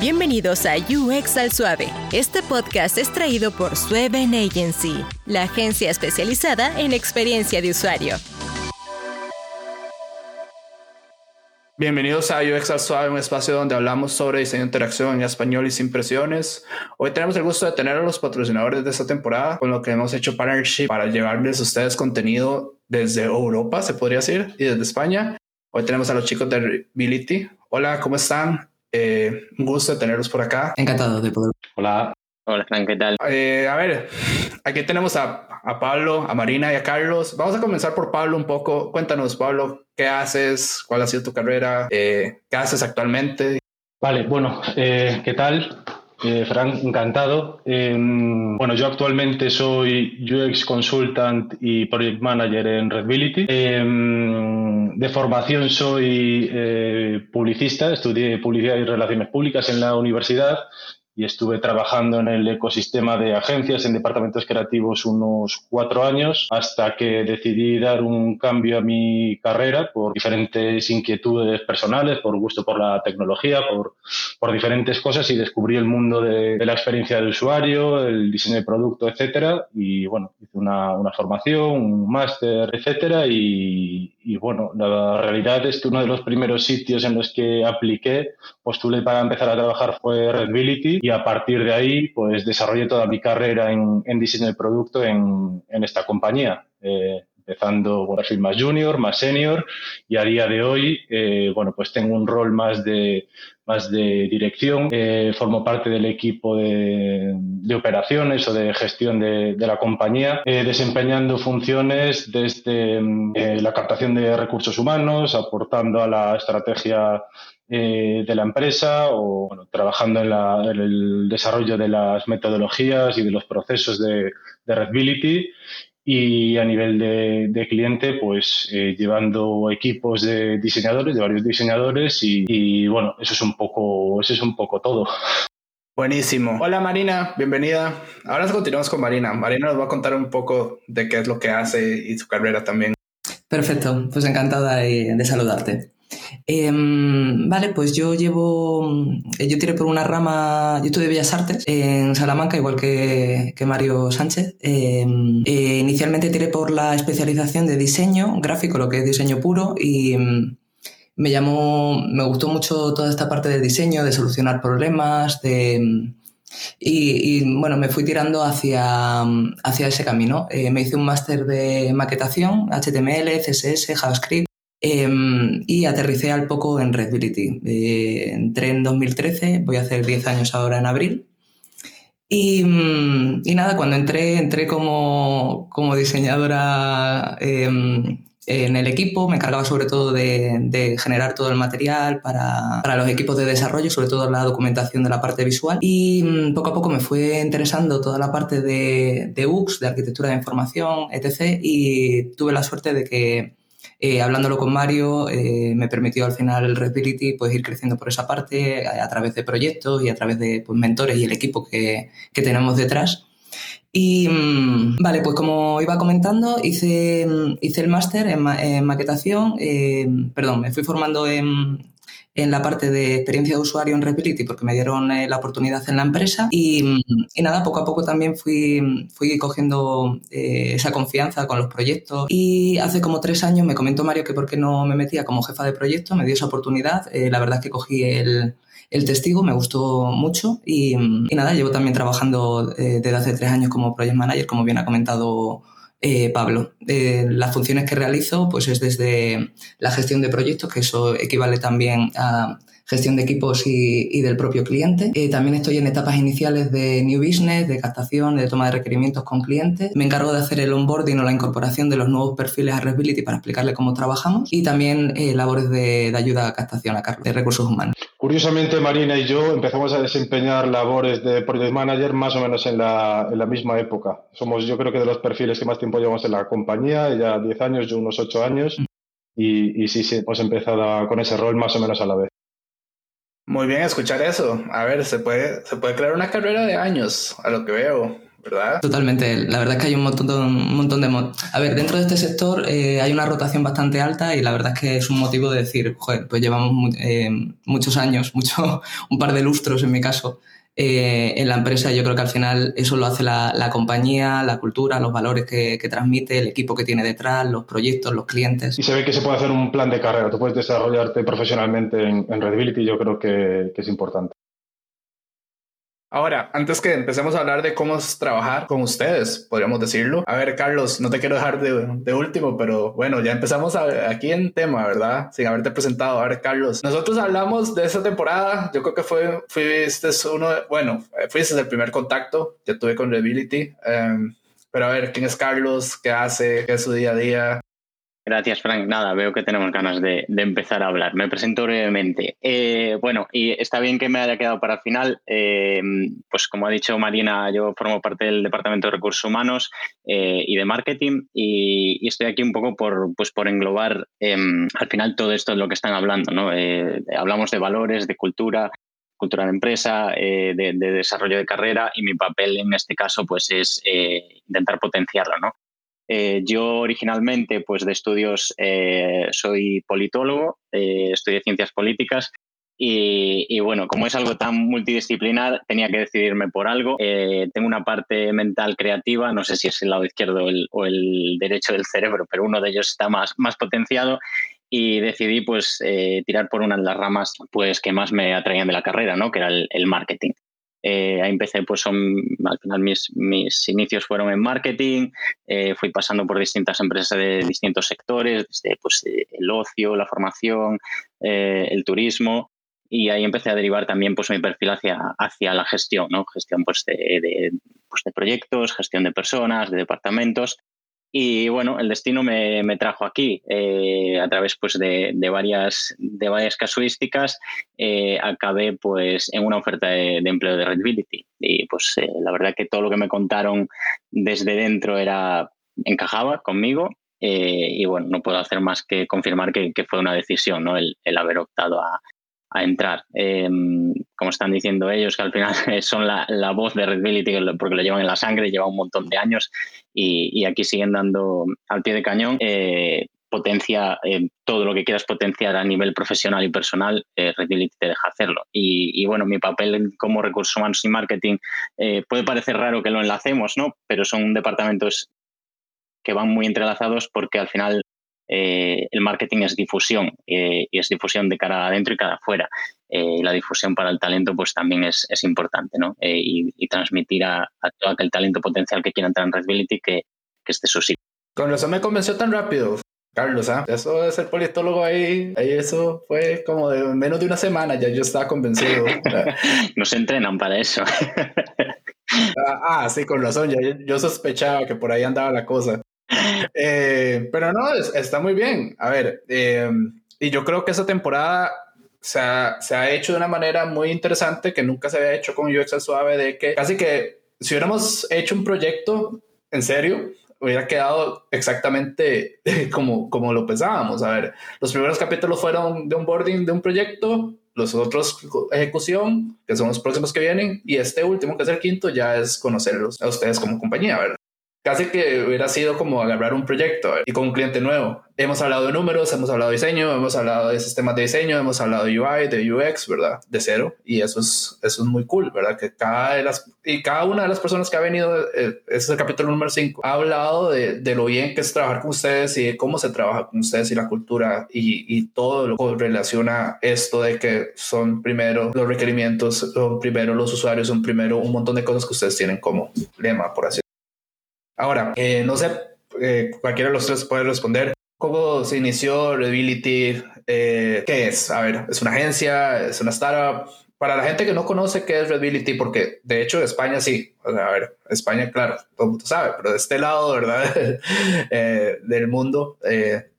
Bienvenidos a UX al Suave. Este podcast es traído por Sueven Agency, la agencia especializada en experiencia de usuario. Bienvenidos a UX al Suave, un espacio donde hablamos sobre diseño de interacción en español y sin presiones. Hoy tenemos el gusto de tener a los patrocinadores de esta temporada, con lo que hemos hecho partnership para llevarles a ustedes contenido desde Europa, se podría decir, y desde España. Hoy tenemos a los chicos de Reability. Hola, ¿cómo están? Eh, un gusto tenerlos por acá. Encantado de poder. Hola. Hola, Frank, ¿qué tal? Eh, a ver, aquí tenemos a, a, Pablo, a Marina y a Carlos. Vamos a comenzar por Pablo un poco. Cuéntanos, Pablo, ¿qué haces? ¿Cuál ha sido tu carrera? Eh, ¿Qué haces actualmente? Vale, bueno, eh, ¿qué tal? Eh, Frank, encantado. Eh, bueno, yo actualmente soy UX Consultant y Project Manager en Redbility. Eh, de formación soy eh, publicista, estudié publicidad y relaciones públicas en la universidad y estuve trabajando en el ecosistema de agencias en departamentos creativos unos cuatro años hasta que decidí dar un cambio a mi carrera por diferentes inquietudes personales, por gusto por la tecnología, por, por diferentes cosas y descubrí el mundo de, de, la experiencia de usuario, el diseño de producto, etcétera. Y bueno, hice una, una formación, un máster, etcétera. Y, y bueno, la realidad es que uno de los primeros sitios en los que apliqué, postulé para empezar a trabajar fue Redbility y a partir de ahí pues desarrollé toda mi carrera en, en diseño de producto en, en esta compañía. Eh, empezando, bueno, soy más junior, más senior y a día de hoy, eh, bueno, pues tengo un rol más de, más de dirección, eh, formo parte del equipo de, operaciones o de gestión de, la compañía, eh, desempeñando funciones desde eh, la captación de recursos humanos, aportando a la estrategia de la empresa o bueno, trabajando en, el desarrollo de las metodologías y de los procesos de, de Redbility y a nivel de, de cliente, pues eh, llevando equipos de diseñadores, de varios diseñadores y, y, bueno, eso es un poco, eso es un poco todo. Buenísimo. Hola Marina, bienvenida. Ahora continuamos con Marina. Marina nos va a contar un poco de qué es lo que hace y su carrera también. Perfecto, pues encantada de, de saludarte. Eh, vale, pues yo llevo, yo tiré por una rama, yo estudié Bellas Artes en Salamanca, igual que, que Mario Sánchez. Eh, eh, inicialmente tiré por la especialización de diseño gráfico, lo que es diseño puro, y me llamó, me gustó mucho toda esta parte del diseño, de solucionar problemas, de... Y, y, bueno, me fui tirando hacia, hacia ese camino. Eh, me hice un máster de maquetación, HTML, CSS, JavaScript. Eh, y aterricé al poco en Redbility. Eh, entré en 2013, voy a hacer 10 años ahora en abril. Y, y nada, cuando entré, entré como, como diseñadora eh, en el equipo, me encargaba sobre todo de, de generar todo el material para, para, los equipos de desarrollo, sobre todo la documentación de la parte visual. Y mm, poco a poco me fue interesando toda la parte de, de UX, de arquitectura de información, etc. Y tuve la suerte de que eh, hablándolo con Mario, eh, me permitió al final el Redbility pues, ir creciendo por esa parte a, a través de proyectos y a través de pues, mentores y el equipo que, que tenemos detrás. Y mmm, vale, pues como iba comentando, hice, hice el máster en, ma en, maquetación, eh, perdón, me fui formando en, en la parte de experiencia de usuario en Redbility porque me dieron eh, la oportunidad en la empresa. Y, y, nada, poco a poco también fui, fui cogiendo eh, esa confianza con los proyectos. Y hace como tres años me comentó Mario que por qué no me metía como jefa de proyecto, me dio esa oportunidad, eh, la verdad es que cogí el, el testigo, me gustó mucho. Y, y nada, llevo también trabajando eh, desde hace tres años como project manager, como bien ha comentado eh, Pablo. Eh, las funciones que realizo pues es desde la gestión de proyectos, que eso equivale también a gestión de equipos y, del propio cliente. Eh, también estoy en etapas iniciales de New Business, de captación, de toma de requerimientos con clientes. Me encargo de hacer el onboarding o la incorporación de los nuevos perfiles a Redbility para explicarle cómo trabajamos y también eh, labores de, ayuda a captación a cargo de recursos humanos. Curiosamente, Marina y yo empezamos a desempeñar labores de Project Manager más o menos en la, en la misma época. Somos, yo creo que de los perfiles que más tiempo llevamos en la compañía, ya 10 años, yo unos 8 años. Y, y sí, sí, hemos empezado con ese rol más o menos a la vez. Muy bien escuchar eso. A ver, se puede, se puede crear una carrera de años, a lo que veo. ¿Verdad? Totalmente. La verdad es que hay un montón, un montón de... A ver, dentro de este sector eh, hay una rotación bastante alta y la verdad es que es un motivo de decir, joder, pues llevamos eh, muchos años, mucho, un par de lustros en mi caso, eh, en la empresa. Yo creo que al final eso lo hace la, compañía, la cultura, los valores que, transmite, el equipo que tiene detrás, los proyectos, los clientes. Y se ve que se puede hacer un plan de carrera. Tú puedes desarrollarte profesionalmente en, en Redbility, yo creo que es importante. Ahora, antes que empecemos a hablar de cómo es trabajar con ustedes, podríamos decirlo. A ver, Carlos, no te quiero dejar de, último, pero bueno, ya empezamos aquí en tema, ¿verdad? Sin haberte presentado. A ver, Carlos, nosotros hablamos de esa temporada. Yo creo que fue, fuiste uno, bueno, fuiste el primer contacto que tuve con Reability. Em, pero a ver, ¿quién es Carlos? ¿Qué hace? ¿Qué es su día a día? Gracias, Frank. Nada, veo que tenemos ganas de, empezar a hablar. Me presento brevemente. Eh, bueno, y está bien que me haya quedado para el final. Eh, pues como ha dicho Marina, yo formo parte del Departamento de Recursos Humanos eh, y de Marketing y, estoy aquí un poco por, pues por englobar em, al final todo esto de lo que están hablando. ¿no? hablamos de valores, de cultura, cultura de empresa, de, de, desarrollo de carrera y mi papel en este caso pues es intentar potenciarlo. ¿no? Eh, yo originalmente, pues de estudios, eh, soy politólogo, eh, estudié ciencias políticas y, bueno, como es algo tan multidisciplinar, tenía que decidirme por algo. tengo una parte mental creativa, no sé si es el lado izquierdo o el, derecho del cerebro, pero uno de ellos está más, más potenciado y decidí pues tirar por una de las ramas pues que más me atraían de la carrera, ¿no? que era el marketing. Eh, ahí empecé, pues son, al final mis, mis inicios fueron en marketing, eh, fui pasando por distintas empresas de distintos sectores, desde pues, el ocio, la formación, eh, el turismo, y ahí empecé a derivar también pues, mi perfil hacia, hacia la gestión, ¿no? gestión pues, de, pues, de proyectos, gestión de personas, de departamentos, y bueno, el destino me, me trajo aquí eh, a través pues, de, de, varias, de varias casuísticas. Eh, acabé pues, en una oferta de, empleo de Redbility. Y pues eh, la verdad que todo lo que me contaron desde dentro era encajaba conmigo. y bueno, no puedo hacer más que confirmar que, que fue una decisión ¿no? el, el haber optado a, a entrar. Em, como están diciendo ellos, que al final son la, la, voz de Redbility porque lo llevan en la sangre, lleva un montón de años y, aquí siguen dando al pie de cañón. Eh, potencia eh, todo lo que quieras potenciar a nivel profesional y personal, eh, Redbility te deja hacerlo. Y, bueno, mi papel como recursos humanos y marketing puede parecer raro que lo enlacemos, ¿no? Pero son departamentos que van muy entrelazados porque al final eh, el marketing es difusión eh, y es difusión de cara adentro y cara afuera. Eh, la difusión para el talento pues también es, importante, ¿no? Y, transmitir a, todo aquel talento potencial que quiera entrar en Redbility que, que esté su sitio. Con eso me convenció tan rápido. Carlos, ¿ah? Eso de ser politólogo ahí, ahí eso fue como de menos de una semana, ya yo estaba convencido. Nos entrenan para eso. ah, sí, con razón, yo sospechaba que por ahí andaba la cosa. Eh, pero no, está muy bien. A ver, eh, y yo creo que esa temporada se ha, se ha, hecho de una manera muy interesante que nunca se había hecho con UX suave, de que casi que si hubiéramos hecho un proyecto en serio, hubiera quedado exactamente como, como lo pensábamos. A ver, los primeros capítulos fueron de onboarding de un proyecto, los otros ejecución, que son los próximos que vienen, y este último, que es el quinto, ya es conocerlos a ustedes como compañía, ¿verdad? Casi que hubiera sido como agarrar un proyecto y con un cliente nuevo. Hemos hablado de números, hemos hablado de diseño, hemos hablado de sistemas de diseño, hemos hablado de UI, de UX, ¿verdad? De cero. Y eso es, eso es muy cool, ¿verdad? Que cada, de las, y cada una de las personas que ha venido, eh, ese es el capítulo número 5, ha hablado de, de, lo bien que es trabajar con ustedes y de cómo se trabaja con ustedes y la cultura y, y todo lo que relaciona esto de que son primero los requerimientos, son primero los usuarios, son primero un montón de cosas que ustedes tienen como lema, por así Ahora, eh, no sé, eh, cualquiera de los tres puede responder. ¿Cómo se inició Redbility? Eh, ¿Qué es? A ver, ¿es una agencia? ¿Es una startup? Para la gente que no conoce qué es Redbility, porque de hecho España sí, a ver, España, claro, todo el mundo sabe, pero de este lado, ¿verdad? del mundo,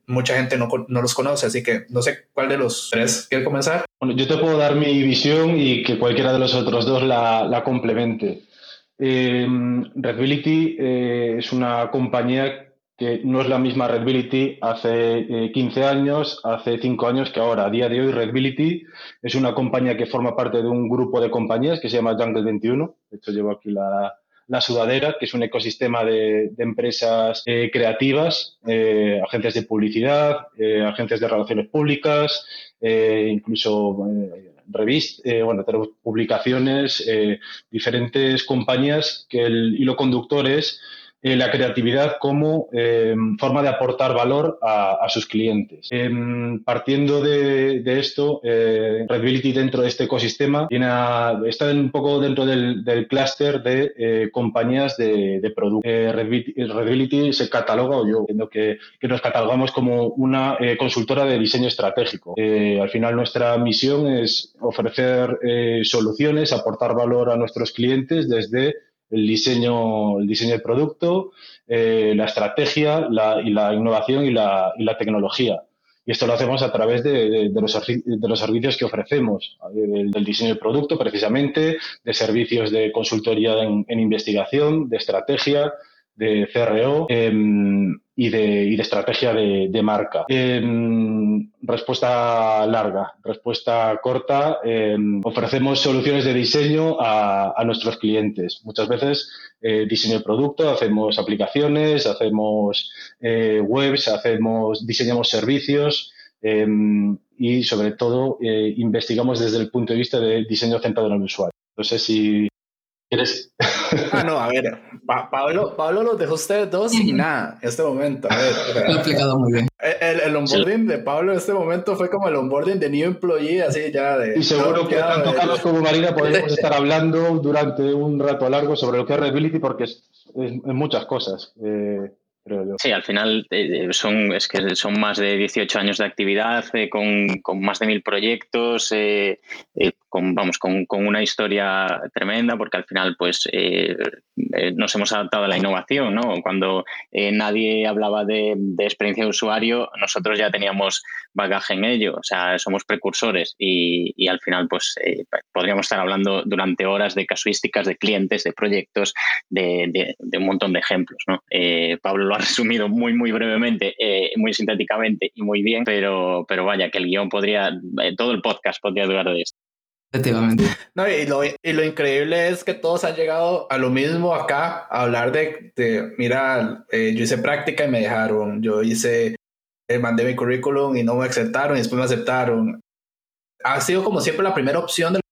mucha gente no, no, los conoce, así que no sé cuál de los tres quiere comenzar. Bueno, yo te puedo dar mi visión y que cualquiera de los otros dos la, la complemente. Eh, Redbility eh, es una compañía que no es la misma Redbility hace 15 eh, años, hace 5 años que ahora. A día de hoy, Redbility es una compañía que forma parte de un grupo de compañías que se llama Jungle 21. De hecho, llevo aquí la, La Sudadera, que es un ecosistema de, empresas eh, creativas, eh, agencias de publicidad, eh, agencias de relaciones públicas, incluso revistas, bueno, tenemos publicaciones, diferentes compañías que el hilo conductor es eh, la creatividad como eh, forma de aportar valor a, sus clientes. Em, partiendo de, esto, eh, Redbility dentro de este ecosistema está un poco dentro del, clúster de compañías de, de productos. Redbility, se cataloga, o yo entiendo que, que nos catalogamos como una consultora de diseño estratégico. al final nuestra misión es ofrecer soluciones, aportar valor a nuestros clientes desde el diseño, el diseño del producto, eh, la estrategia y la innovación y la, tecnología. Y esto lo hacemos a través de, los, de los, servicios que ofrecemos, del, diseño del producto precisamente, de servicios de consultoría en investigación, de estrategia, de CRO em, y, de, estrategia de, marca. Em, respuesta larga, respuesta corta. Em, ofrecemos soluciones de diseño a, nuestros clientes. Muchas veces eh, diseño de producto, hacemos aplicaciones, hacemos eh, webs, hacemos, diseñamos servicios. y sobre todo eh, investigamos desde el punto de vista de diseño centrado en el usuario. No sé si quieres Ah, no, a ver, Pablo, Pablo los dejó ustedes dos sin nada en este momento. A ver, Lo he explicado muy bien. El, el, onboarding de Pablo en este momento fue como el onboarding de New Employee, así ya de. Y seguro que tanto Carlos como Marina podemos estar hablando durante un rato largo sobre lo que es Readability porque es, muchas cosas. Eh, Sí, al final eh, son, es que son más de 18 años de actividad, eh, con, con, más de mil proyectos, eh, con, vamos, con, con, una historia tremenda, porque al final pues nos hemos adaptado a la innovación, ¿no? Cuando nadie hablaba de, de, experiencia de usuario, nosotros ya teníamos bagaje en ello, o sea, somos precursores y, y al final pues podríamos estar hablando durante horas de casuísticas, de clientes, de proyectos, de, un montón de ejemplos, ¿no? Pablo ha resumido muy, muy brevemente, eh, muy sintéticamente y muy bien, pero, pero vaya, que el guion podría, eh, todo el podcast podría durar de esto. Efectivamente. No, y lo, y lo, increíble es que todos han llegado a lo mismo acá, a hablar de, de mira, eh, yo hice práctica y me dejaron, yo hice, mandé mi currículum y no me aceptaron y después me aceptaron. Ha sido como siempre la primera opción de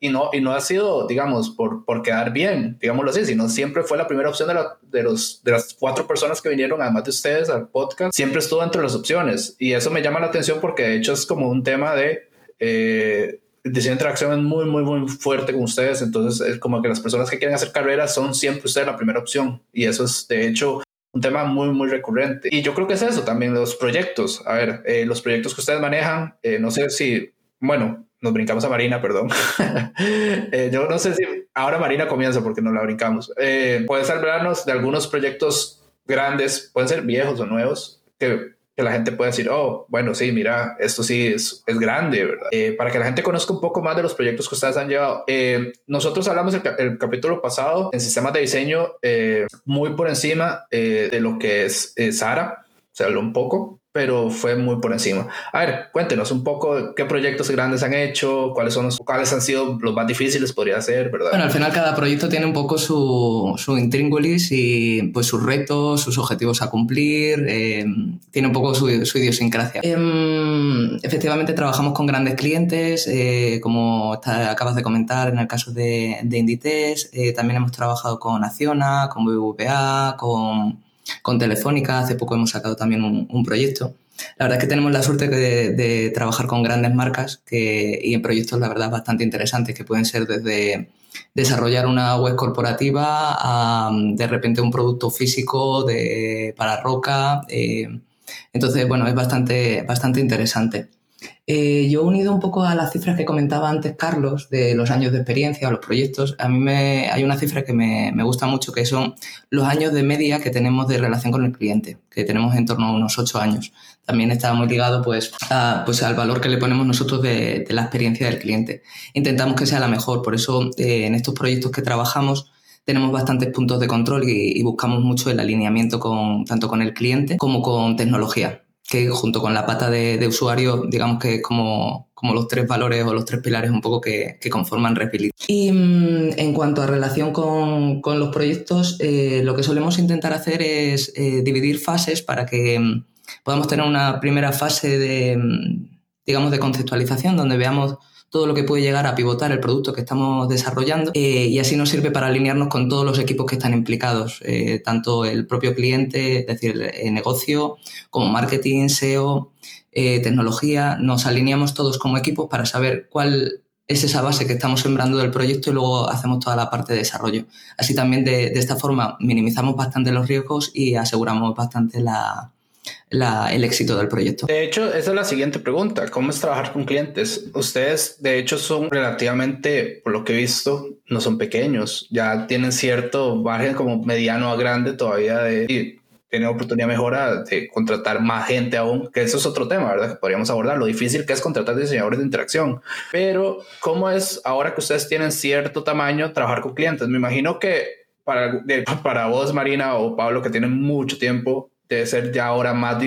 y no, y no ha sido, digamos, por, por quedar bien, digámoslo así, sino siempre fue la primera opción de, la, de, los, de las cuatro personas que vinieron, además de ustedes, al podcast, siempre estuvo entre las opciones. Y eso me llama la atención porque de hecho es como un tema de... Eh, interacción es muy, muy, muy fuerte con ustedes. Entonces, es como que las personas que quieren hacer carreras son siempre ustedes la primera opción. Y eso es, de hecho, un tema muy, muy recurrente. Y yo creo que es eso también, los proyectos. A ver, eh, los proyectos que ustedes manejan, eh, no sé si, bueno, nos brincamos a Marina, perdón. Eh, yo no sé si ahora Marina comienza porque no la brincamos. Eh, ¿Puedes hablarnos de algunos proyectos grandes, pueden ser viejos o nuevos, que, que, la gente pueda decir, oh, bueno, sí, mira, esto sí es, es grande, ¿verdad? Eh, para que la gente conozca un poco más de los proyectos que ustedes han llevado. nosotros hablamos el, el, capítulo pasado en sistemas de diseño muy por encima de lo que es Sara, se habló un poco, pero fue muy por encima. A ver, cuéntenos un poco qué proyectos grandes han hecho, cuáles son los cuáles han sido los más difíciles, podría ser, ¿verdad? Bueno, al final cada proyecto tiene un poco su, su intríngulis y pues sus retos, sus objetivos a cumplir, eh, tiene un poco su, su idiosincrasia. Em, efectivamente trabajamos con grandes clientes, eh, como acabas de comentar en el caso de, de Inditex, eh, también hemos trabajado con Acciona, con BBVA, con con Telefónica, hace poco hemos sacado también un, proyecto. La verdad es que tenemos la suerte de, trabajar con grandes marcas y en proyectos, la verdad, bastante interesantes, que pueden ser desde desarrollar una web corporativa a de repente un producto físico de, para roca. Eh, entonces, bueno, es bastante, bastante interesante. Eh, yo unido un poco a las cifras que comentaba antes Carlos de los años de experiencia o los proyectos, a mí me, hay una cifra que me, me, gusta mucho que son los años de media que tenemos de relación con el cliente, que tenemos en torno a unos ocho años. También está muy ligado pues, pues al valor que le ponemos nosotros de, la experiencia del cliente. Intentamos que sea la mejor, por eso eh, en estos proyectos que trabajamos tenemos bastantes puntos de control y buscamos mucho el alineamiento con, tanto con el cliente como con tecnología que junto con la pata de, usuario, digamos que es como, como, los tres valores o los tres pilares un poco que, conforman Repility. Y mm, en cuanto a relación con, con los proyectos, eh, lo que solemos intentar hacer es eh, dividir fases para que mm, podamos tener una primera fase de, mm, digamos, de conceptualización donde veamos todo lo que puede llegar a pivotar el producto que estamos desarrollando eh, y así nos sirve para alinearnos con todos los equipos que están implicados, eh, tanto el propio cliente, es decir, el, negocio, como marketing, SEO, eh, tecnología, nos alineamos todos como equipos para saber cuál es esa base que estamos sembrando del proyecto y luego hacemos toda la parte de desarrollo. Así también de esta forma minimizamos bastante los riesgos y aseguramos bastante la, el éxito del proyecto. De hecho, esa es la siguiente pregunta. ¿Cómo es trabajar con clientes? Ustedes, de hecho, son relativamente, por lo que he visto, no son pequeños. Ya tienen cierto margen como mediano a grande todavía de... tener oportunidad mejora de contratar más gente aún, que eso es otro tema, ¿verdad? Que podríamos abordar, lo difícil que es contratar diseñadores de interacción. Pero, ¿cómo es ahora que ustedes tienen cierto tamaño trabajar con clientes? Me imagino que para, para vos, Marina o Pablo, que tienen mucho tiempo debe ser ya ahora más,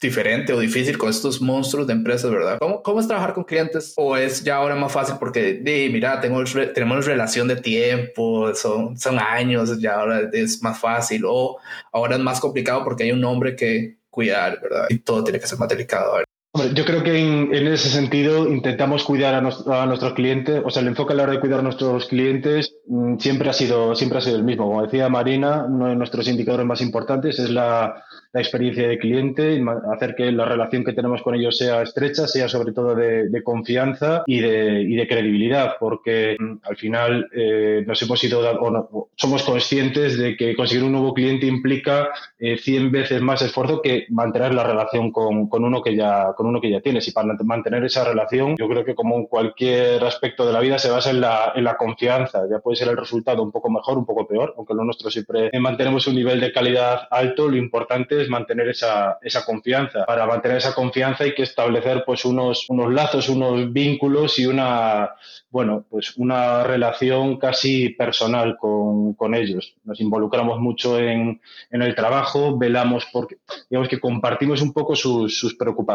diferente o difícil con estos monstruos de empresas, ¿verdad? ¿Cómo, ¿Cómo, es trabajar con clientes? ¿O es ya ahora más fácil porque, mira, tengo, tenemos relación de tiempo, son, son años, ya ahora es más fácil? ¿O ahora es más complicado porque hay un hombre que cuidar, ¿verdad? Y todo tiene que ser más delicado. Hombre, yo creo que en, en, ese sentido intentamos cuidar a, a, nuestros clientes, o sea, el enfoque a la hora de cuidar a nuestros clientes mm, siempre ha sido siempre ha sido el mismo. Como decía Marina, uno de nuestros indicadores más importantes es la, la experiencia de cliente, hacer que la relación que tenemos con ellos sea estrecha, sea sobre todo de, confianza y de, y de, credibilidad, porque mm, al final eh, nos hemos ido, o somos conscientes de que conseguir un nuevo cliente implica eh, 100 veces más esfuerzo que mantener la relación con, con, uno que ya, con uno que ya tienes. Y para mantener esa relación, yo creo que como en cualquier aspecto de la vida se basa en la, confianza. Ya puede ser el resultado un poco mejor, un poco peor, aunque lo nuestro siempre mantenemos un nivel de calidad alto, lo importante es mantener esa, confianza. Para mantener esa confianza hay que establecer pues unos, lazos, unos vínculos y una, bueno, pues una relación casi personal con, con ellos. Nos involucramos mucho en, el trabajo, velamos porque, digamos que compartimos un poco sus preocupaciones,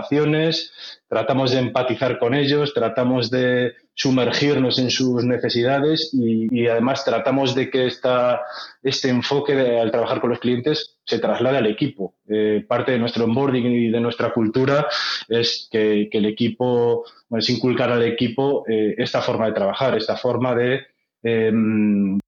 tratamos de empatizar con ellos, tratamos de sumergirnos en sus necesidades y, además tratamos de que esta, este enfoque al trabajar con los clientes se traslade al equipo. Eh, parte de nuestro onboarding y de nuestra cultura es que, el equipo, es inculcar al equipo eh, esta forma de trabajar, esta forma de, em,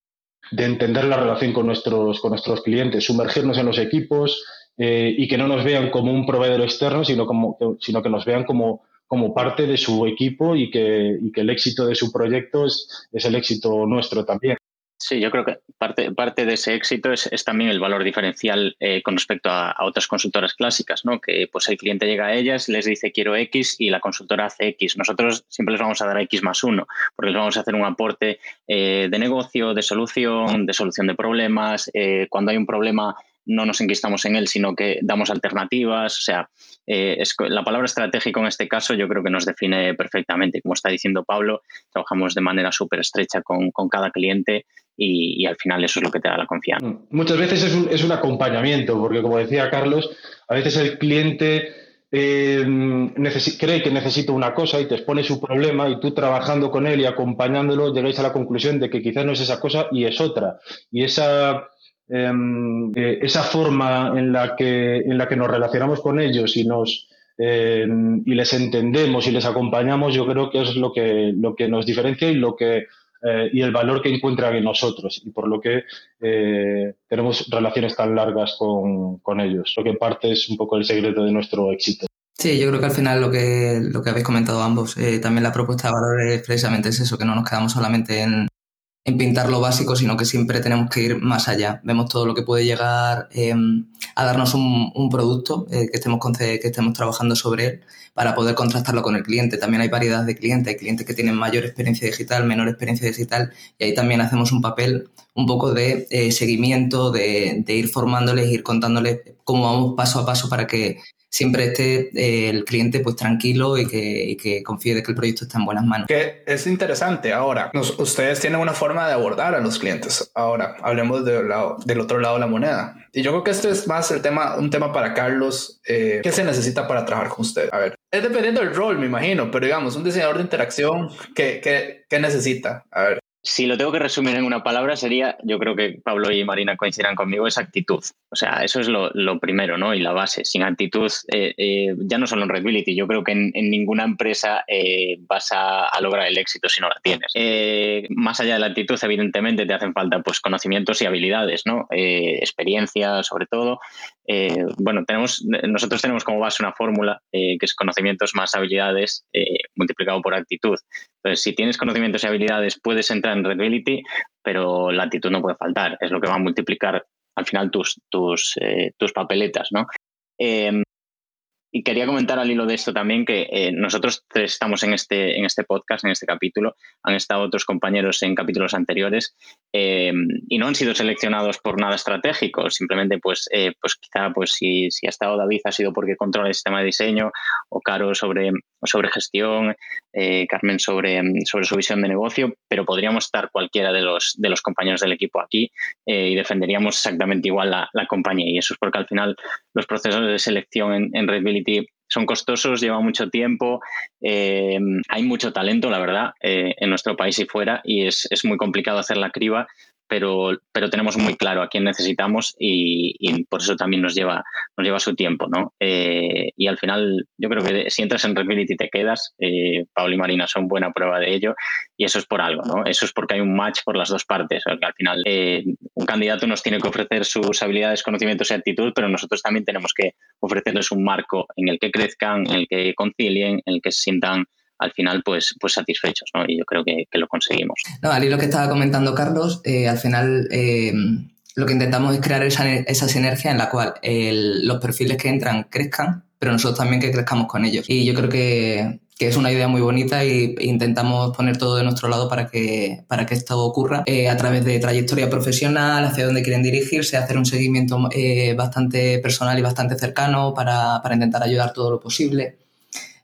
de entender la relación con nuestros, con nuestros clientes, sumergirnos en los equipos eh, y que no nos vean como un proveedor externo, sino, como, sino que nos vean como como parte de su equipo y que, y que el éxito de su proyecto es, es, el éxito nuestro también. Sí, yo creo que parte, parte de ese éxito es, es también el valor diferencial eh, con respecto a, a, otras consultoras clásicas, ¿no? Que pues el cliente llega a ellas, les dice quiero X y la consultora hace X. Nosotros siempre les vamos a dar X más uno, porque les vamos a hacer un aporte eh, de negocio, de solución, de solución de problemas. Eh, cuando hay un problema no nos enquistamos en él, sino que damos alternativas. O sea, eh, es, la palabra estratégico en este caso yo creo que nos define perfectamente. Como está diciendo Pablo, trabajamos de manera súper estrecha con, con, cada cliente y, y, al final eso es lo que te da la confianza. Mm. Muchas veces es un, es un acompañamiento, porque como decía Carlos, a veces el cliente... Eh, cree que necesita una cosa y te expone su problema y tú trabajando con él y acompañándolo llegáis a la conclusión de que quizás no es esa cosa y es otra. Y esa, Em, esa forma en la, que, en la que nos relacionamos con ellos y, nos, em, y les entendemos y les acompañamos, yo creo que es lo que, lo que nos diferencia y, lo que, eh, y el valor que encuentran en nosotros y por lo que eh, tenemos relaciones tan largas con, con ellos. Lo que parte es un poco el secreto de nuestro éxito. Sí, yo creo que al final lo que, lo que habéis comentado ambos, eh, también la propuesta de valor es precisamente es eso, que no nos quedamos solamente en, en pintar lo básico, sino que siempre tenemos que ir más allá. Vemos todo lo que puede llegar em, a darnos un, producto eh, que, estemos trabajando sobre él para poder contrastarlo con el cliente. También hay variedad de clientes, hay clientes que tienen mayor experiencia digital, menor experiencia digital, y ahí también hacemos un papel un poco de eh, seguimiento, de, ir formándoles, ir contándoles cómo vamos paso a paso para que siempre esté eh, el cliente pues tranquilo y que, confíe de que el proyecto está en buenas manos. Que es interesante. Ahora, ustedes tienen una forma de abordar a los clientes. Ahora, hablemos del, lado, del otro lado de la moneda. Y yo creo que este es más el tema, un tema para Carlos. Eh, ¿Qué se necesita para trabajar con usted? A ver, es dependiendo del rol, me imagino, pero digamos, un diseñador de interacción, ¿qué, qué, qué necesita? A ver. Si lo tengo que resumir en una palabra, sería, yo creo que Pablo y Marina coincidirán conmigo, es actitud. O sea, eso es lo, primero, ¿no? Y la base. Sin actitud, eh, eh, ya no solo en Redbility, yo creo que en, ninguna empresa eh, vas a, lograr el éxito si no la tienes. más allá de la actitud, evidentemente te hacen falta pues, conocimientos y habilidades, ¿no? experiencia, sobre todo. bueno, tenemos, nosotros tenemos como base una fórmula que es conocimientos más habilidades multiplicado por actitud. Entonces, si tienes conocimientos y habilidades, puedes entrar en Redbility, pero la actitud no puede faltar. Es lo que va a multiplicar al final tus, tus, eh, tus papeletas, ¿no? Em, y quería comentar al hilo de esto también que eh, nosotros estamos en este, en este podcast, en este capítulo, han estado otros compañeros en capítulos anteriores eh, y no han sido seleccionados por nada estratégico, simplemente pues, eh, pues quizá pues si, si, ha estado David ha sido porque controla el sistema de diseño o Caro sobre, sobre gestión, Carmen sobre, sobre su visión de negocio, pero podríamos estar cualquiera de los, de los compañeros del equipo aquí y defenderíamos exactamente igual la, la, compañía y eso es porque al final los procesos de selección en, en Red son costosos, lleva mucho tiempo, eh, hay mucho talento, la verdad, eh, en nuestro país y fuera, y es, es, muy complicado hacer la criba pero, pero tenemos muy claro a quién necesitamos y, por eso también nos lleva, nos lleva su tiempo, ¿no? Eh, y al final, yo creo que si entras en Redbility te quedas, eh, Paul y Marina son buena prueba de ello y eso es por algo, ¿no? Eso es porque hay un match por las dos partes, al final eh, un candidato nos tiene que ofrecer sus habilidades, conocimientos y actitud, pero nosotros también tenemos que ofrecerles un marco en el que crezcan, en el que concilien, en el que se sientan al final pues, pues satisfechos, ¿no? Y yo creo que, lo conseguimos. No, al lo que estaba comentando Carlos, eh, al final eh, lo que intentamos es crear esa, esa sinergia en la cual los perfiles que entran crezcan, pero nosotros también que crezcamos con ellos. Y yo creo que, es una idea muy bonita e intentamos poner todo de nuestro lado para que, para que esto ocurra eh, a través de trayectoria profesional, hacia dónde quieren dirigirse, hacer un seguimiento bastante personal y bastante cercano para, para intentar ayudar todo lo posible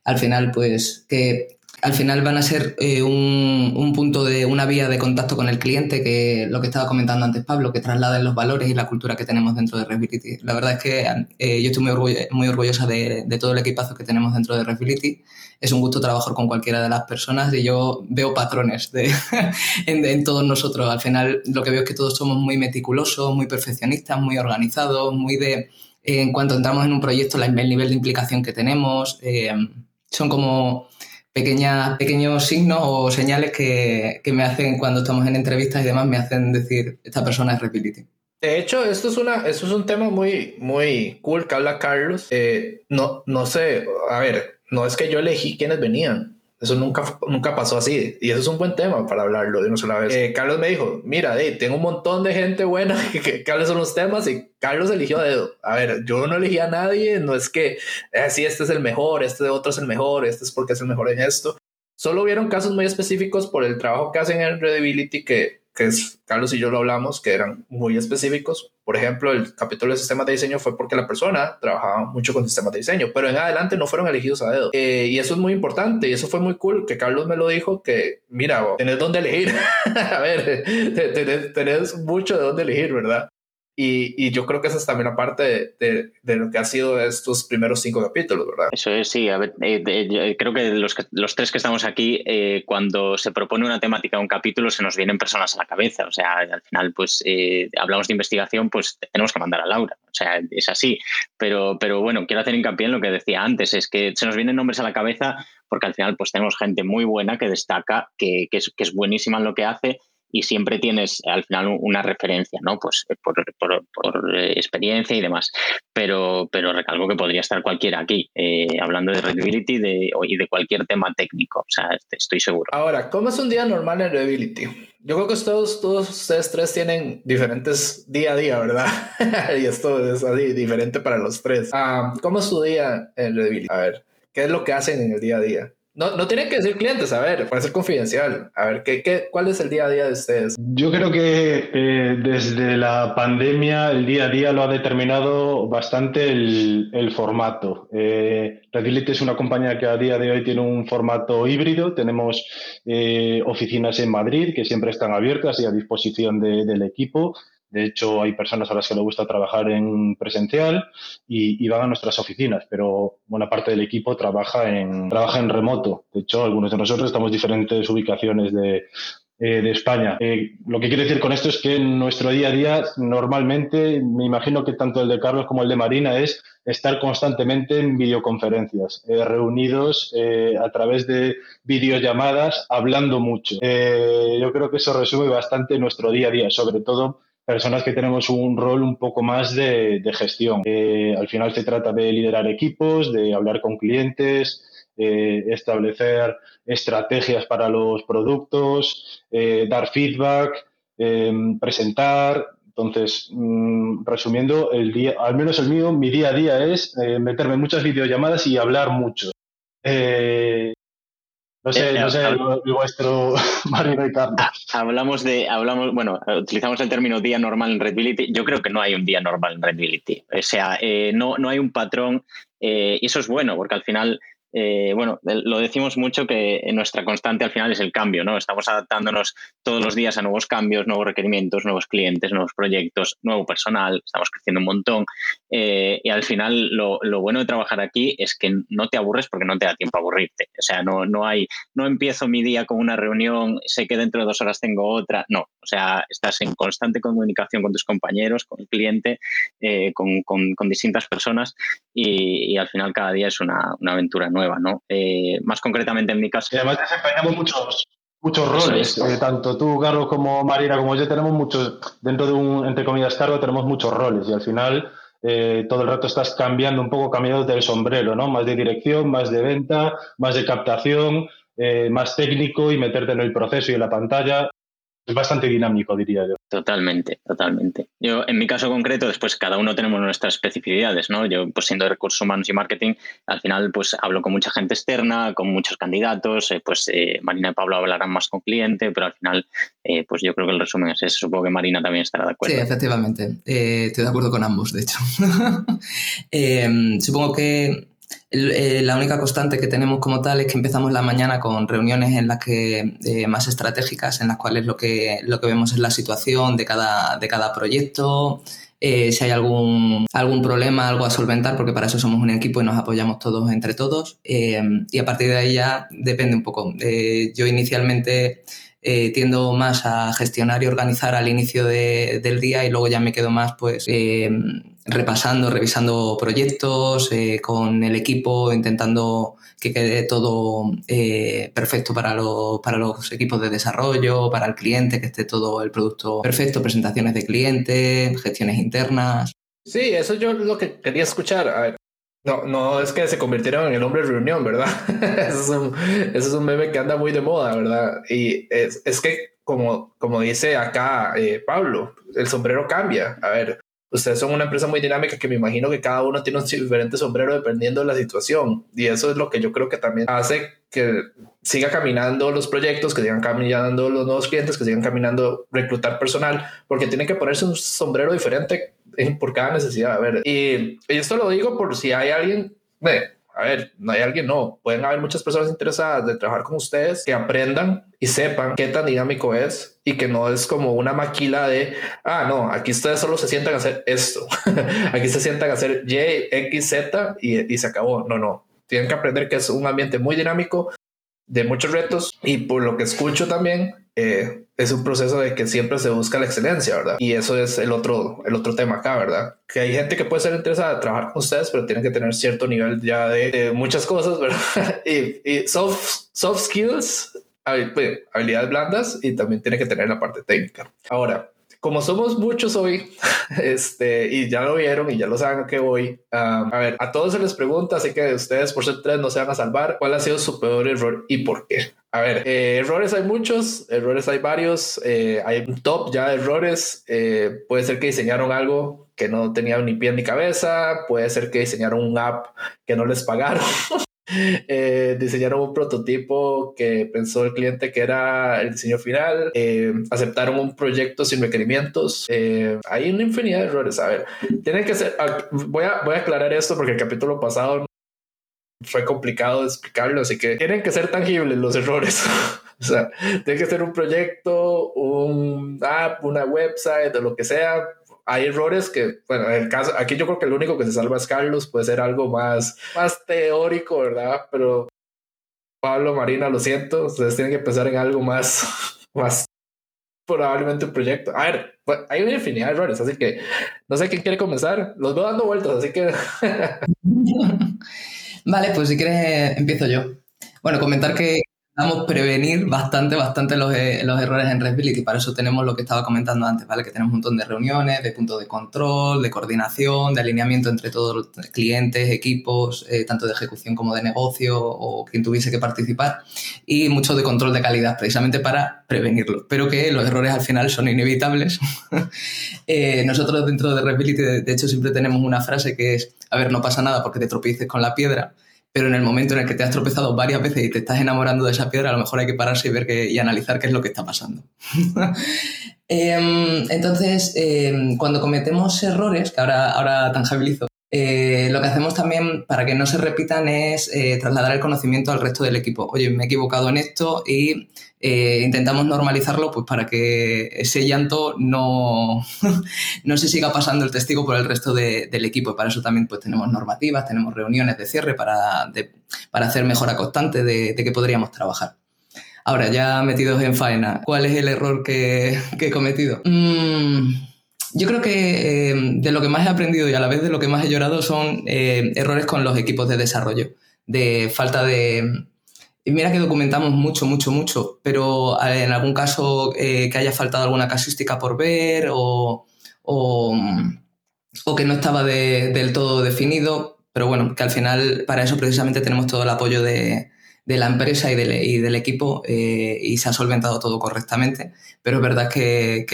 al final, pues que al final van a ser eh, un, punto de una vía de contacto con el cliente, que lo que estaba comentando antes Pablo, que trasladen los valores y la cultura que tenemos dentro de Refility. La verdad es que eh, yo estoy muy, muy orgullosa de, todo el equipazo que tenemos dentro de Refility. Es un gusto trabajar con cualquiera de las personas y yo veo patrones de, en, todos nosotros. Al final lo que veo es que todos somos muy meticulosos, muy perfeccionistas, muy organizados, muy de... en cuanto entramos en un proyecto, el nivel de implicación que tenemos. Son como pequeñas, pequeños signos o señales que, me hacen cuando estamos en entrevistas y demás, me hacen decir, esta persona es Repility. De hecho, esto es, una, esto es un tema muy, muy cool que habla Carlos. Eh, no, no sé, a ver, no es que yo elegí quienes venían. Eso nunca, nunca pasó así. Y eso es un buen tema para hablarlo de una sola vez. Eh, Carlos me dijo, mira, tengo un montón de gente buena que, que, son los temas y Carlos eligió a dedo. Ver, yo no elegí a nadie, no es que, eh, sí, este es el mejor, este otro es el mejor, este es porque es el mejor en esto. Solo hubieron casos muy específicos por el trabajo que hacen en Readability que que es, Carlos y yo lo hablamos, que eran muy específicos. Por ejemplo, el capítulo de sistemas de diseño fue porque la persona trabajaba mucho con sistemas de diseño, pero en adelante no fueron elegidos a dedo. Eh, y eso es muy importante y eso fue muy cool que Carlos me lo dijo, que mira, tenés dónde elegir. a ver, tenés, tenés mucho de dónde elegir, ¿verdad? Y, y, yo creo que esa es también la parte de, de, lo que ha sido estos primeros cinco capítulos, ¿verdad? Eso es, sí. A ver, eh, creo que los, los, tres que estamos aquí, eh, cuando se propone una temática, un capítulo, se nos vienen personas a la cabeza. O sea, al final, pues eh, hablamos de investigación, pues tenemos que mandar a Laura. O sea, es así. Pero, pero bueno, quiero hacer hincapié en lo que decía antes, es que se nos vienen nombres a la cabeza porque al final, pues tenemos gente muy buena que destaca, que, que, es, que es buenísima en lo que hace y siempre tienes al final una referencia, ¿no? Pues eh, por, eh, experiencia y demás. Pero, pero recalco que podría estar cualquiera aquí, eh, hablando de readability de, y de cualquier tema técnico, o sea, estoy seguro. Ahora, ¿cómo es un día normal en readability? Yo creo que todos, todos ustedes tres tienen diferentes día a día, ¿verdad? y esto es así, diferente para los tres. Ah, ¿Cómo es su día en readability? A ver, ¿qué es lo que hacen en el día a día? No, no tienen que decir clientes, a ver, puede ser confidencial. A ver, ¿qué, qué, cuál es el día a día de ustedes? Yo creo que eh, desde la pandemia el día a día lo ha determinado bastante el, el formato. Eh, es una compañía que a día de hoy tiene un formato híbrido. Tenemos eh, oficinas en Madrid que siempre están abiertas y a disposición de, del equipo. De hecho, hay personas a las que les gusta trabajar en presencial y, van a nuestras oficinas, pero buena parte del equipo trabaja en, trabaja en remoto. De hecho, algunos de nosotros estamos en diferentes ubicaciones de, eh, de España. Eh, lo que quiero decir con esto es que nuestro día a día, normalmente, me imagino que tanto el de Carlos como el de Marina es estar constantemente en videoconferencias, eh, reunidos a través de videollamadas, hablando mucho. yo creo que eso resume bastante nuestro día a día, sobre todo personas que tenemos un rol un poco más de, gestión. Eh, al final se trata de liderar equipos, de hablar con clientes, eh, establecer estrategias para los productos, eh, dar feedback, presentar. Entonces, mm, resumiendo, el día, al menos el mío, mi día a día es meterme en muchas videollamadas y hablar mucho. No sé, no sé vuestro Marino y Carlos. Hablamos de, hablamos, bueno, utilizamos el término día normal en Redbility. Yo creo que no hay un día normal en Redbility. O sea, eh, no, no hay un patrón eh, y eso es bueno porque al final eh, bueno, lo decimos mucho que nuestra constante al final es el cambio, ¿no? Estamos adaptándonos todos los días a nuevos cambios, nuevos requerimientos, nuevos clientes, nuevos proyectos, nuevo personal, estamos creciendo un montón. Eh, y al final lo, bueno de trabajar aquí es que no te aburres porque no te da tiempo a aburrirte. O sea, no, no hay, no empiezo mi día con una reunión, sé que dentro de dos horas tengo otra. No, o sea, estás en constante comunicación con tus compañeros, con el cliente, eh, con, distintas personas y, al final cada día es una aventura nueva. ¿No? Eh, más concretamente en mi caso. Y además desempeñamos muchos, muchos roles, eh, tanto tú, Carlos, como Marina, como yo, tenemos muchos, dentro de un, entre comillas, cargo, tenemos muchos roles y al final eh, todo el rato estás cambiando un poco, cambiando del sombrero, ¿no? Más de dirección, más de venta, más de captación, más técnico y meterte en el proceso y en la pantalla es bastante dinámico, diría yo. Totalmente, totalmente. Yo, en mi caso concreto, después cada uno tenemos nuestras especificidades, ¿no? Yo, pues siendo de recursos humanos y marketing, al final, pues hablo con mucha gente externa, con muchos candidatos, eh, pues eh, Marina y Pablo hablarán más con cliente, pero al final, eh, pues yo creo que el resumen es ese. Supongo que Marina también estará de acuerdo. Sí, efectivamente. estoy de acuerdo con ambos, de hecho. supongo que eh, la única constante que tenemos como tal es que empezamos la mañana con reuniones en las que eh, más estratégicas, en las cuales lo que, lo que vemos es la situación de cada, de cada proyecto, eh, si hay algún, algún problema, algo a solventar, porque para eso somos un equipo y nos apoyamos todos entre todos. y a partir de ahí ya depende un poco. yo inicialmente tiendo más a gestionar y organizar al inicio del día y luego ya me quedo más pues repasando, revisando proyectos eh, con el equipo, intentando que quede todo eh, perfecto para, para los equipos de desarrollo, para el cliente, que esté todo el producto perfecto, presentaciones de clientes, gestiones internas. Sí, eso yo lo que quería escuchar. A ver, no, no es que se convirtieron en el hombre de reunión, ¿verdad? eso, es un, eso, es un, meme que anda muy de moda, ¿verdad? Y es, es que, como, como dice acá eh, Pablo, el sombrero cambia. A ver, ustedes son una empresa muy dinámica que me imagino que cada uno tiene un diferente sombrero dependiendo de la situación. Y eso es lo que yo creo que también hace que siga caminando los proyectos, que sigan caminando los nuevos clientes, que sigan caminando reclutar personal, porque tienen que ponerse un sombrero diferente por cada necesidad. A ver, y, esto lo digo por si hay alguien, a ver, no hay alguien, no. Pueden haber muchas personas interesadas de trabajar con ustedes que aprendan y sepan qué tan dinámico es y que no es como una maquila de, ah, no, aquí ustedes solo se sientan a hacer esto. aquí se sientan a hacer Y, X, Z y, y se acabó. No, no. Tienen que aprender que es un ambiente muy dinámico, de muchos retos y por lo que escucho también eh, es un proceso de que siempre se busca la excelencia, ¿verdad? Y eso es el otro, el otro tema acá, ¿verdad? Que hay gente que puede ser interesada en trabajar con ustedes, pero tienen que tener cierto nivel ya de, muchas cosas, ¿verdad? y, soft, soft skills, habilidades blandas y también tiene que tener la parte técnica. Ahora, como somos muchos hoy, este, y ya lo vieron y ya lo saben a qué voy, a ver, a todos se les pregunta, así que ustedes por ser tres no se van a salvar, ¿cuál ha sido su peor error y por qué? A ver, eh, errores hay muchos, errores hay varios, eh, hay un top ya de errores, eh, puede ser que diseñaron algo que no tenía ni pie ni cabeza, puede ser que diseñaron un app que no les pagaron. eh, diseñaron un prototipo que pensó el cliente que era el diseño final, eh, aceptaron un proyecto sin requerimientos. Eh, hay una infinidad de errores. A ver, tienen que ser, ah, voy a, voy a aclarar esto porque el capítulo pasado fue complicado de explicarlo, así que tienen que ser tangibles los errores. o sea, tiene que ser un proyecto, un app, una website o lo que sea hay errores que, bueno, en el caso, aquí yo creo que el único que se salva es Carlos, puede ser algo más, más teórico, ¿verdad? Pero Pablo, Marina, lo siento, ustedes tienen que pensar en algo más, más probablemente un proyecto. A ver, pues, hay una infinidad de errores, así que no sé quién quiere comenzar. Los veo dando vueltas, así que... vale, pues si quieres empiezo yo. Bueno, comentar que Intentamos prevenir bastante, bastante los, eh, los, errores en Redbility. Para eso tenemos lo que estaba comentando antes, ¿vale? Que tenemos un montón de reuniones, de puntos de control, de coordinación, de alineamiento entre todos los clientes, equipos, eh, tanto de ejecución como de negocio o quien tuviese que participar. Y mucho de control de calidad, precisamente para prevenirlo. Pero que los errores al final son inevitables. eh, nosotros dentro de Redbility, de, de hecho, siempre tenemos una frase que es, a ver, no pasa nada porque te tropieces con la piedra pero en el momento en el que te has tropezado varias veces y te estás enamorando de esa piedra, a lo mejor hay que pararse y ver y analizar qué es lo que está pasando. Em, entonces, em, cuando cometemos errores, que ahora, ahora tangibilizo, eh, lo que hacemos también para que no se repitan es eh, trasladar el conocimiento al resto del equipo. Oye, me he equivocado en esto y eh, intentamos normalizarlo pues para que ese llanto no, no se siga pasando el testigo por el resto del equipo. Para eso también pues, tenemos normativas, tenemos reuniones de cierre para, para hacer mejora constante de, de qué podríamos trabajar. Ahora, ya metidos en faena, ¿cuál es el error que, he cometido? Mm, yo creo que eh, de lo que más he aprendido y a la vez de lo que más he llorado son eh, errores con los equipos de desarrollo, de falta de, y mira que documentamos mucho, mucho, mucho, pero eh, en algún caso eh, que haya faltado alguna casística por ver o, o, que no estaba del todo definido, pero bueno, que al final para eso precisamente tenemos todo el apoyo de, la empresa y del, equipo eh, y se ha solventado todo correctamente, pero es verdad que,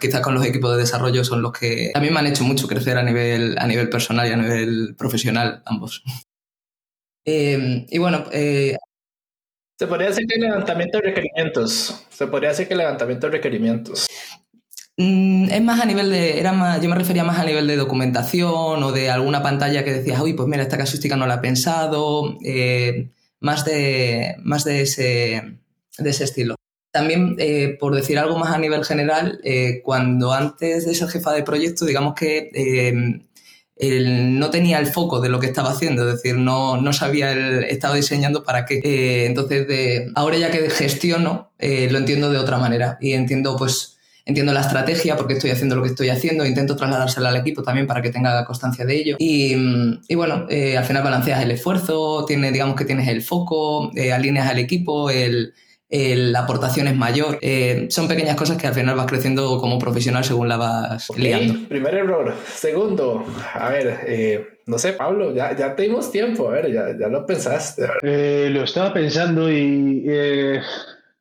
quizás con los equipos de desarrollo son los que también me han hecho mucho crecer a nivel, a nivel personal y a nivel profesional ambos. y bueno, se podría decir que el levantamiento de requerimientos. Se podría decir que el levantamiento de requerimientos. Mm, es más a nivel de, era más, yo me refería más a nivel de documentación o de alguna pantalla que decías, uy, pues mira, esta casuística no la he pensado, eh, más, de, más de, ese, de ese estilo. También, eh, por decir algo más a nivel general, eh, cuando antes de ser jefa de proyecto, digamos que no tenía el foco de lo que estaba haciendo, es decir, no, no sabía, el, estaba diseñando para qué. Eh, entonces, de, ahora ya que gestiono, eh, lo entiendo de otra manera y entiendo, pues, entiendo la estrategia porque estoy haciendo lo que estoy haciendo, intento trasladársela al equipo también para que tenga constancia de ello. Y, y bueno, eh, al final balanceas el esfuerzo, tiene, digamos que tienes el foco, alineas al equipo, el la aportación es mayor. Eh, son pequeñas cosas que al final vas creciendo como profesional según la vas liando. Primer error. Segundo, a ver, eh, no sé, Pablo, ya, ya tenemos tiempo, a ver, ya, ya lo pensaste. Eh, lo estaba pensando y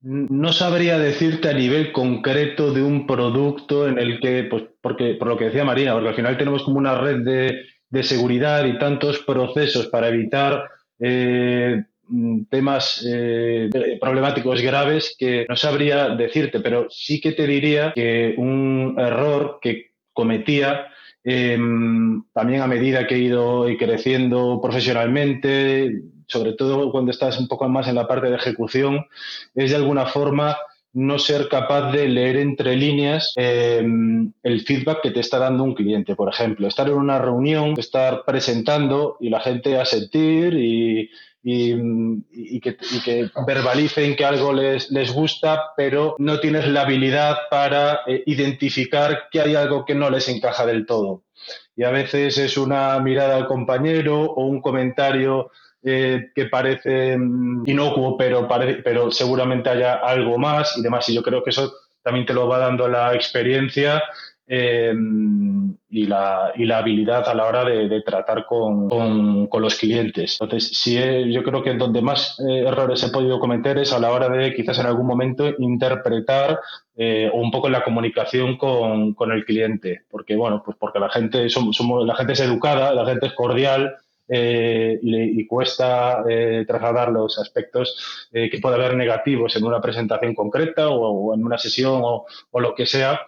no sabría decirte a nivel concreto de un producto en el que, pues, porque, por lo que decía Marina, porque al final tenemos como una red de, de seguridad y tantos procesos para evitar temas eh, problemáticos graves que no sabría decirte, pero sí que te diría que un error que cometía em, también a medida que he ido creciendo profesionalmente, sobre todo cuando estás un poco más en la parte de ejecución, es de alguna forma no ser capaz de leer entre líneas em, el feedback que te está dando un cliente. Por ejemplo, estar en una reunión, estar presentando y la gente a sentir y y, que, verbalicen que algo les, les, gusta, pero no tienes la habilidad para eh, identificar que hay algo que no les encaja del todo. Y a veces es una mirada al compañero o un comentario eh, que parece mm, inocuo, pero, pero seguramente haya algo más y demás. Y yo creo que eso también te lo va dando la experiencia Em, y, la, y, la, habilidad a la hora de, tratar con, con, los clientes. Entonces, sí, yo creo que donde más eh, errores he podido cometer es a la hora de quizás en algún momento interpretar eh, un poco la comunicación con, con, el cliente, porque bueno, pues porque la gente somos, la gente es educada, la gente es cordial, y, cuesta trasladar los aspectos que puede haber negativos en una presentación concreta o, en una sesión o lo que sea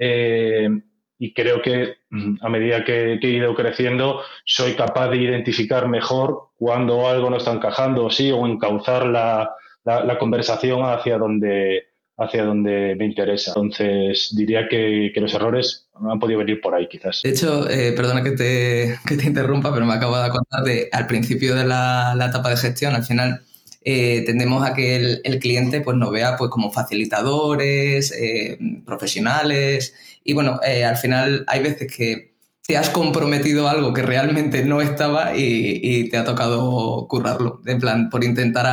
y creo que mm, a medida que, he ido creciendo soy capaz de identificar mejor cuando algo no está encajando sí o encauzar la, la, conversación hacia donde, hacia donde me interesa. Entonces diría que, que, los errores han podido venir por ahí quizás. De hecho, eh, perdona que te, que te, interrumpa, pero me acabo de contar de al principio de la, la etapa de gestión, al final eh, tendemos a que el, cliente pues, nos vea pues, como facilitadores, eh, profesionales y bueno, eh, al final hay veces que te has comprometido algo que realmente no estaba y, te ha tocado currarlo, en plan, por intentar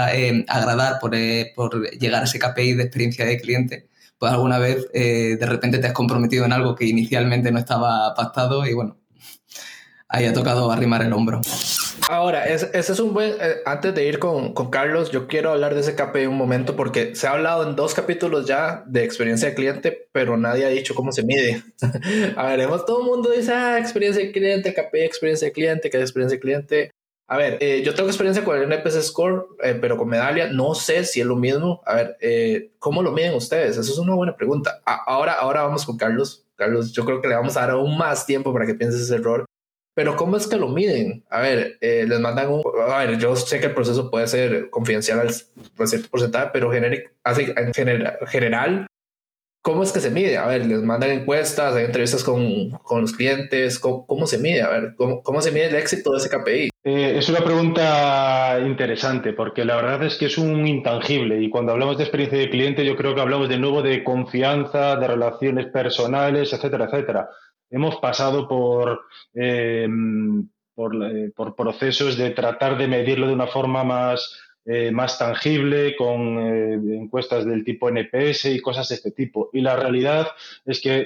agradar, por, por, llegar a ese KPI de experiencia de cliente pues alguna vez de repente te has comprometido en algo que inicialmente no estaba pactado y bueno, ahí ha tocado arrimar el hombro. Ahora, ese, es un buen. Eh, antes de ir con, con, Carlos, yo quiero hablar de ese KPI un momento porque se ha hablado en dos capítulos ya de experiencia de cliente, pero nadie ha dicho cómo se mide. a ver, todo el mundo dice, ah, experiencia de cliente, KPI, experiencia de cliente, ¿qué es experiencia de cliente? A ver, eh, yo tengo experiencia con el NPS Score, eh, pero con Medalia no sé si es lo mismo. A ver, ¿cómo lo miden ustedes? Eso es una buena pregunta. ahora, ahora vamos con Carlos. Carlos, yo creo que le vamos a dar aún más tiempo para que pienses ese error. Pero ¿cómo es que lo miden? A ver, eh, les mandan un... A ver, yo sé que el proceso puede ser confidencial al cierto porcentaje, pero así, en general, ¿cómo es que se mide? A ver, les mandan encuestas, hay entrevistas con, con los clientes, ¿cómo, se mide? A ver, ¿cómo, ¿cómo, se mide el éxito de ese KPI? Eh, es una pregunta interesante porque la verdad es que es un intangible y cuando hablamos de experiencia de cliente yo creo que hablamos de nuevo de confianza, de relaciones personales, etcétera, etcétera hemos pasado por, eh, por, procesos de tratar de medirlo de una forma más, eh, más tangible, con eh, encuestas del tipo NPS y cosas de este tipo. Y la realidad es que,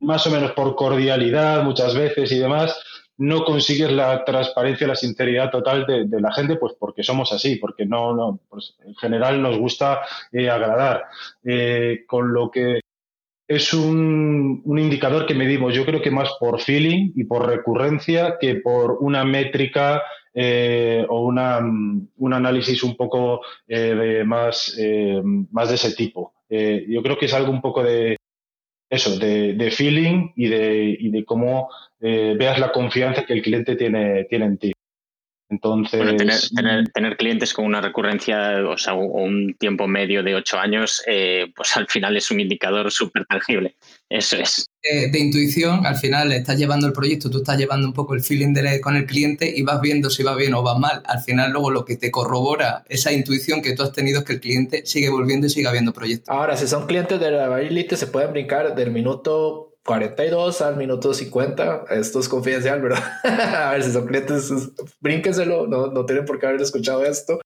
más o menos por cordialidad muchas veces y demás, no consigues la transparencia, la sinceridad total de, la gente, pues porque somos así, porque no, no pues en general nos gusta agradar. con lo que es un, indicador que medimos, yo creo que más por feeling y por recurrencia que por una métrica eh, o una, un análisis un poco eh, más, eh, más de ese tipo. yo creo que es algo un poco de eso, de, feeling y de, y de cómo veas la confianza que el cliente tiene, tiene en ti. Entonces. tener, clientes con una recurrencia o, sea, un tiempo medio de ocho años, eh, pues al final es un indicador súper tangible. Eso es. de intuición, al final estás llevando el proyecto, tú estás llevando un poco el feeling con el cliente y vas viendo si va bien o va mal. Al final, luego lo que te corrobora esa intuición que tú has tenido es que el cliente sigue volviendo y sigue habiendo proyectos. Ahora, si son clientes de la Elite, se pueden brincar del minuto 42 al minuto 50. Esto es confidencial, ¿verdad? a ver si son clientes, brínquenselo, no, no tienen por qué haber escuchado esto.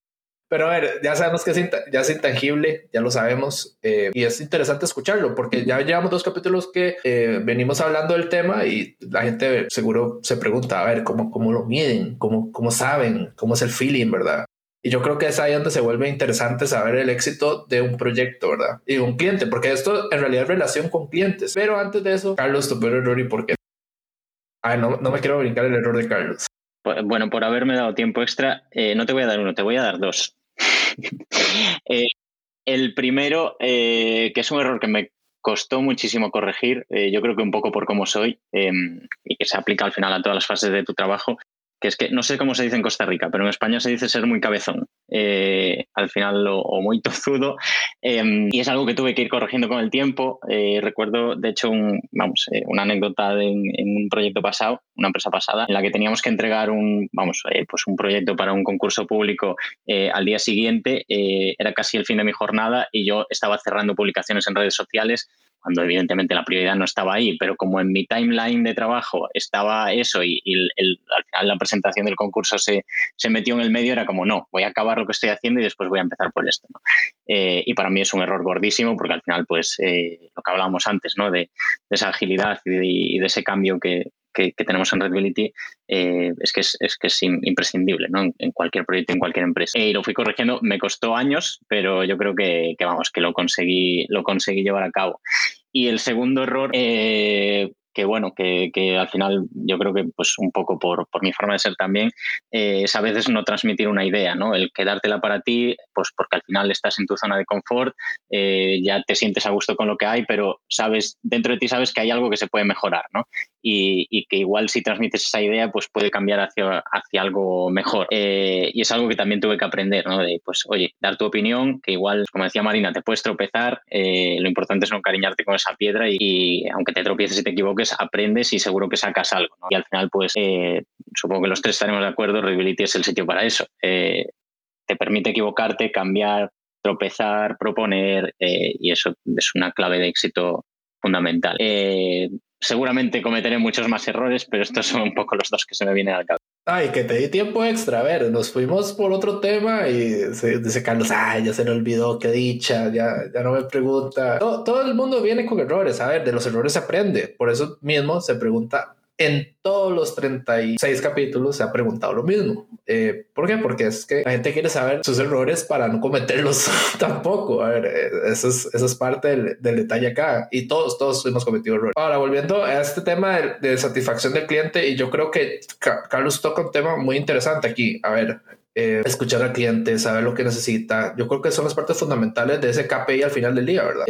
Pero a ver, ya sabemos que es, ya es intangible, ya lo sabemos, eh, y es interesante escucharlo, porque ya llevamos dos capítulos que eh, venimos hablando del tema y la gente seguro se pregunta, a ver, ¿cómo, cómo lo miden? ¿Cómo, ¿Cómo saben? ¿Cómo es el feeling, verdad? Y yo creo que es ahí donde se vuelve interesante saber el éxito de un proyecto, ¿verdad? Y un cliente, porque esto en realidad es relación con clientes. Pero antes de eso, Carlos, tu peor error y por qué. Ay, no, no me quiero brincar el error de Carlos. Bueno, por haberme dado tiempo extra, eh, no te voy a dar uno, te voy a dar dos. Eh, el primero, eh, que es un error que me costó muchísimo corregir, yo creo que un poco por cómo soy y que se aplica al final a todas las fases de tu trabajo, que es que no sé cómo se dice en Costa Rica, pero en España se dice ser muy cabezón, eh, al final o muy tozudo, em, y es algo que tuve que ir corrigiendo con el tiempo. Eh, recuerdo, de hecho, un, vamos, eh, una anécdota en, un proyecto pasado, una empresa pasada, en la que teníamos que entregar un, vamos, pues un proyecto para un concurso público al día siguiente, era casi el fin de mi jornada y yo estaba cerrando publicaciones en redes sociales cuando evidentemente la prioridad no estaba ahí, pero como en mi timeline de trabajo estaba eso y, al final la presentación del concurso se, metió en el medio, era como, no, voy a acabar lo que estoy haciendo y después voy a empezar por esto. Eh, y para mí es un error gordísimo porque al final, pues, eh, lo que hablábamos antes, ¿no? De, esa agilidad y de, ese cambio que, tenemos en Redbility eh, es que es, que es imprescindible ¿no? en, cualquier proyecto, en cualquier empresa. y lo fui corrigiendo, me costó años, pero yo creo que, que, vamos, que lo conseguí, lo conseguí llevar a cabo. Y el segundo error, eh, que bueno, que, que, al final yo creo que pues un poco por, por mi forma de ser también, eh, es a veces no transmitir una idea, ¿no? El quedártela para ti, pues porque al final estás en tu zona de confort, eh, ya te sientes a gusto con lo que hay, pero sabes, dentro de ti sabes que hay algo que se puede mejorar, ¿no? Y, y que igual si transmites esa idea, pues puede cambiar hacia, hacia algo mejor. Eh, y es algo que también tuve que aprender, ¿no? De, pues, oye, dar tu opinión, que igual, como decía Marina, te puedes tropezar, lo importante es no encariñarte con esa piedra y, y aunque te tropieces y te equivoques, aprendes y seguro que sacas algo. Y al final, pues eh, supongo que los tres estaremos de acuerdo, Readability es el sitio para eso. Eh, te permite equivocarte, cambiar, tropezar, proponer eh, y eso es una clave de éxito fundamental. seguramente cometeré muchos más errores, pero estos son un poco los dos que se me vienen al cabeza. Ay, que te di tiempo extra. A ver, nos fuimos por otro tema y se, dice Carlos, ay, ya se le olvidó, qué dicha, ya, ya no me pregunta. Todo, todo, el mundo viene con errores. A ver, de los errores se aprende. Por eso mismo se pregunta en todos los 36 capítulos se ha preguntado lo mismo. Eh, ¿Por qué? Porque es que la gente quiere saber sus errores para no cometerlos tampoco. A ver, eh, eso es, eso es parte del, detalle acá. Y todos, todos hemos cometido errores. Ahora, volviendo a este tema de, satisfacción del cliente, y yo creo que Carlos toca un tema muy interesante aquí. A ver, eh, escuchar al cliente, saber lo que necesita. Yo creo que son las partes fundamentales de ese KPI al final del día, ¿verdad?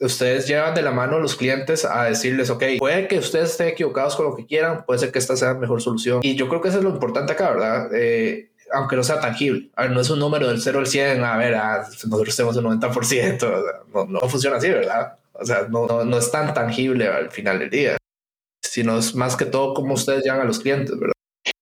Ustedes llevan de la mano a los clientes a decirles, ok, puede que ustedes estén equivocados con lo que quieran, puede ser que esta sea la mejor solución. Y yo creo que eso es lo importante acá, ¿verdad? Eh, aunque no sea tangible. No es un número del 0 al 100, a ver, ah, nosotros tenemos el 90%, no, no, funciona así, ¿verdad? O sea, no, no, no, es tan tangible al final del día, sino es más que todo como ustedes llegan a los clientes, ¿verdad?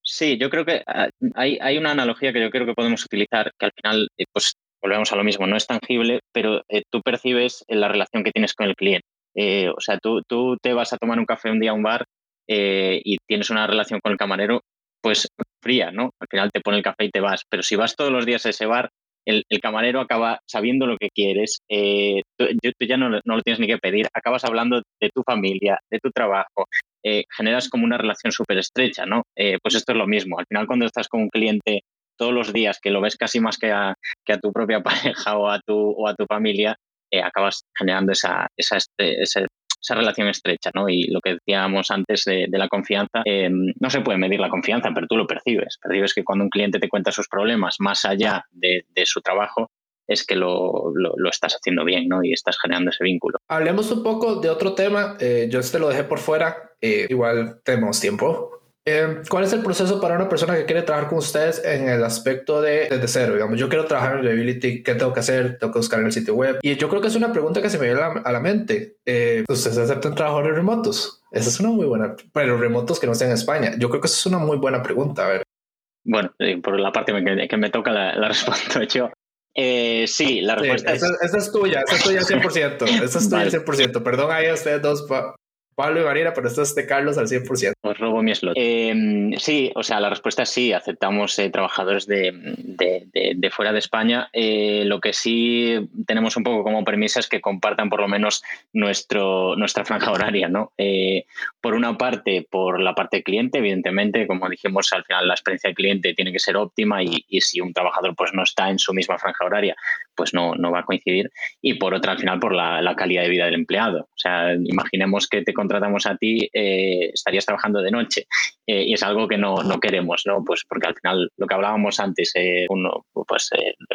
Sí, yo creo que ah, hay, hay una analogía que yo creo que podemos utilizar, que al final, eh, pues volvemos a lo mismo, no es tangible, pero eh, tú percibes la relación que tienes con el cliente. Eh, o sea, tú, tú, te vas a tomar un café un día a un bar eh, y tienes una relación con el camarero, pues fría, ¿no? Al final te pone el café y te vas. Pero si vas todos los días a ese bar, el, camarero acaba sabiendo lo que quieres, tú, tú, ya no, no, lo tienes ni que pedir, acabas hablando de tu familia, de tu trabajo, generas como una relación súper estrecha, ¿no? pues esto es lo mismo. Al final, cuando estás con un cliente todos los días, que lo ves casi más que a, que a tu propia pareja o a tu, o a tu familia, eh, acabas generando esa, esa, esa, esa, relación estrecha, ¿no? Y lo que decíamos antes de, la confianza, eh, no se puede medir la confianza, pero tú lo percibes. Percibes que cuando un cliente te cuenta sus problemas más allá de, su trabajo, es que lo, lo, lo, estás haciendo bien, ¿no? Y estás generando ese vínculo. Hablemos un poco de otro tema. Eh, yo este lo dejé por fuera. Eh, igual tenemos tiempo. Eh, ¿Cuál es el proceso para una persona que quiere trabajar con ustedes en el aspecto de desde cero? Digamos, yo quiero trabajar en Reliability, ¿qué tengo que hacer? Tengo que buscar en el sitio web. Y yo creo que es una pregunta que se me viene a la, a la mente. Eh, ¿Ustedes aceptan trabajadores remotos? Esa es una muy buena, pero remotos que no estén en España. Yo creo que esa es una muy buena pregunta. A ver. Bueno, eh, por la parte que, que me toca la, la respuesta yo. Eh, sí, la respuesta sí, esa, es... esa, es... tuya, esa es tuya 100%. esa es tuya vale. 100%. Perdón ahí a ustedes dos Pablo y Marina, pero esto es de Carlos al 100%. Os robo mi slot. Eh, sí, o sea, la respuesta es sí, aceptamos eh, trabajadores de, fuera de España. Eh, lo que sí tenemos un poco como premisa es que compartan por lo menos nuestro, nuestra franja horaria, ¿no? Eh, por una parte, por la parte cliente, evidentemente, como dijimos, al final la experiencia del cliente tiene que ser óptima y, y si un trabajador pues no está en su misma franja horaria, pues no, no va a coincidir. Y por otra, al final, por la, la calidad de vida del empleado. O sea, imaginemos que te contratamos a ti, eh, estarías trabajando de noche eh, y es algo que no, no, queremos, ¿no? Pues porque al final lo que hablábamos antes, eh, uno, pues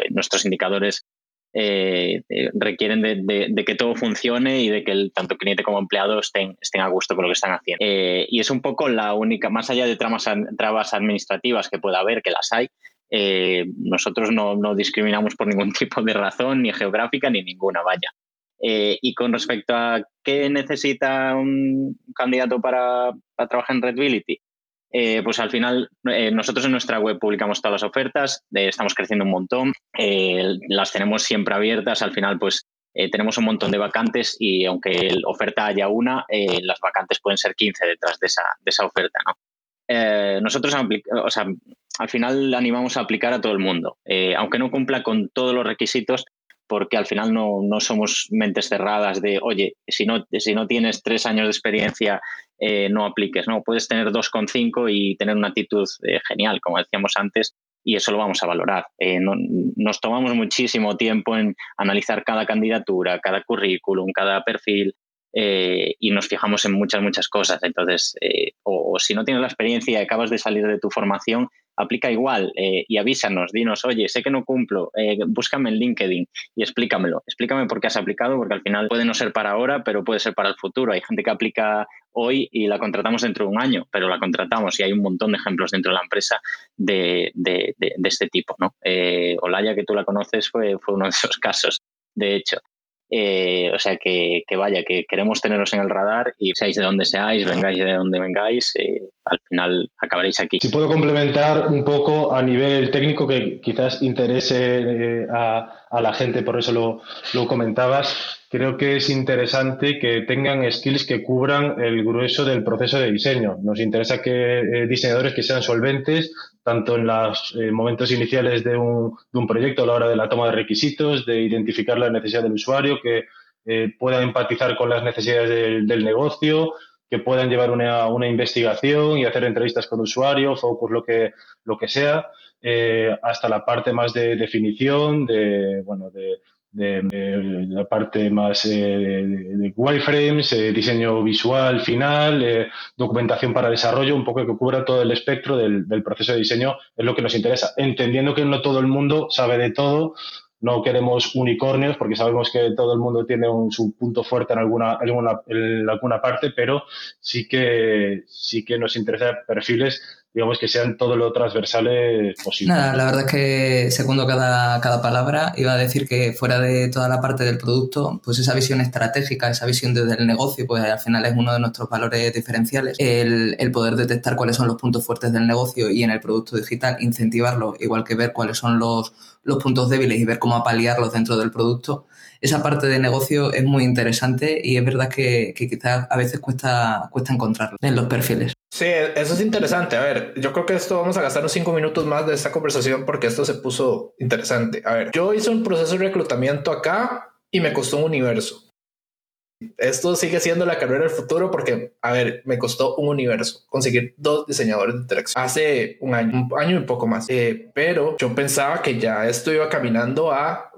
nuestros indicadores requieren de, que todo funcione y de que el, tanto cliente como empleado estén, estén a gusto con lo que están haciendo. y es un poco la única, más allá de tramas, trabas administrativas que pueda haber, que las hay, eh, nosotros no, discriminamos por ningún tipo de razón, ni geográfica, ni ninguna, vaya. Eh, y con respecto a qué necesita un candidato para, trabajar en Redbility, eh, pues al final eh, nosotros en nuestra web publicamos todas las ofertas, estamos creciendo un montón, las tenemos siempre abiertas, al final pues tenemos un montón de vacantes y aunque oferta haya una, las vacantes pueden ser 15 detrás de esa oferta, ¿no? Nosotros, o sea, al final animamos a aplicar a todo el mundo, aunque no cumpla con todos los requisitos, porque al final no, no, somos mentes cerradas de, oye, si no, si no tienes tres años de experiencia, eh, no apliques, ¿no? Puedes tener 2,5 y tener una actitud eh, genial, como decíamos antes, y eso lo vamos a valorar. Eh, no, nos tomamos muchísimo tiempo en analizar cada candidatura, cada currículum, cada perfil, eh, y nos fijamos en muchas, muchas cosas. Entonces, eh, o, si no tienes la experiencia y acabas de salir de tu formación, aplica igual eh, y avísanos, dinos, oye, sé que no cumplo, búscame en LinkedIn y explícamelo. Explícame por qué has aplicado, porque al final puede no ser para ahora, pero puede ser para el futuro. Hay gente que aplica hoy y la contratamos dentro de un año, pero la contratamos y hay un montón de ejemplos dentro de la empresa de, de, este tipo. ¿no? Olaya, que tú la conoces, fue, fue uno de esos casos, de hecho. Eh, o sea que, vaya, que queremos teneros en el radar y seáis de donde seáis, vengáis de donde vengáis, eh, al final acabaréis aquí. Si puedo complementar un poco a nivel técnico que quizás interese eh, a, la gente, por eso lo, comentabas creo que es interesante que tengan skills que cubran el grueso del proceso de diseño. Nos interesa que eh, diseñadores que sean solventes, tanto en los eh, momentos iniciales de un, de un, proyecto, a la hora de la toma de requisitos, de identificar la necesidad del usuario, que eh, puedan empatizar con las necesidades del, negocio, que puedan llevar una, una, investigación y hacer entrevistas con usuarios, focus, lo que, lo que sea, hasta la parte más de definición, de, bueno, de, de, la parte más eh, de, wireframes, eh, diseño visual final, eh, documentación para desarrollo, un poco que cubra todo el espectro del, proceso de diseño, es lo que nos interesa, entendiendo que no todo el mundo sabe de todo, no queremos unicornios porque sabemos que todo el mundo tiene un, su punto fuerte en alguna, alguna, en alguna parte, pero sí que, sí que nos interesa perfiles digamos que sean todo lo transversales posible. Nada, la verdad es que segundo cada, cada palabra, iba a decir que fuera de toda la parte del producto, pues esa visión estratégica, esa visión desde el negocio, pues al final es uno de nuestros valores diferenciales, el, el poder detectar cuáles son los puntos fuertes del negocio y en el producto digital incentivarlo, igual que ver cuáles son los, los puntos débiles y ver cómo apaliarlos dentro del producto esa parte de negocio es muy interesante y es verdad que, quizás a veces cuesta, cuesta encontrarlo en los perfiles. Sí, eso es interesante. A ver, yo creo que esto vamos a gastar unos cinco minutos más de esta conversación porque esto se puso interesante. A ver, yo hice un proceso de reclutamiento acá y me costó un universo esto sigue siendo la carrera del futuro porque, a ver, me costó un universo conseguir dos diseñadores de interacción hace un año, un año y poco más. Eh, pero yo pensaba que ya esto iba caminando a,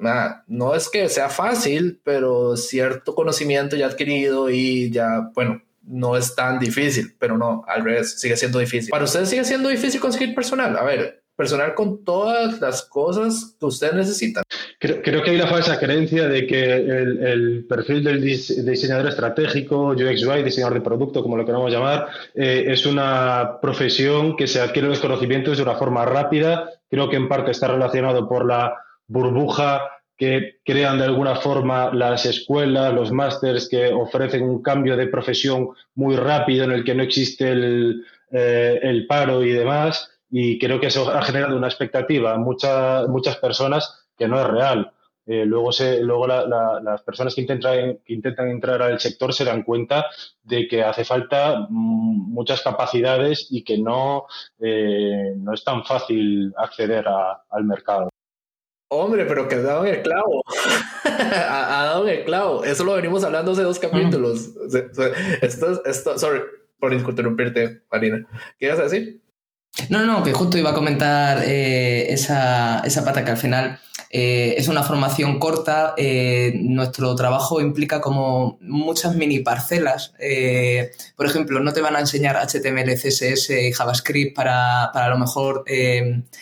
no es que sea fácil, pero cierto conocimiento ya adquirido y ya, bueno, no es tan difícil, pero no, al revés, sigue siendo difícil. Para ustedes sigue siendo difícil conseguir personal. A ver, personal con todas las cosas que ustedes necesitan. Creo, que hay la falsa creencia de que el, perfil del diseñador estratégico, UX UI, diseñador de producto, como lo queramos llamar, eh, es una profesión que se adquiere los conocimientos de una forma rápida. Creo que en parte está relacionado por la burbuja que crean de alguna forma las escuelas, los másters que ofrecen un cambio de profesión muy rápido en el que no existe el, eh, paro y demás y creo que eso ha generado una expectativa en muchas personas que no es real. Eh, luego se, luego las personas que intentan, que intentan entrar al sector se dan cuenta de que hace falta mm, muchas capacidades y que no, eh, no es tan fácil acceder al mercado. Hombre, pero que ha dado el clavo. ha, dado el clavo. Eso lo venimos hablando hace dos capítulos. Esto, esto, sorry por interrumpirte, Marina. ¿Qué ibas a decir? No, no, que justo iba a comentar eh, esa, esa, pata que al final eh, es una formación corta. Eh, nuestro trabajo implica como muchas mini parcelas. por ejemplo, no te van a enseñar HTML, CSS y JavaScript para, a lo mejor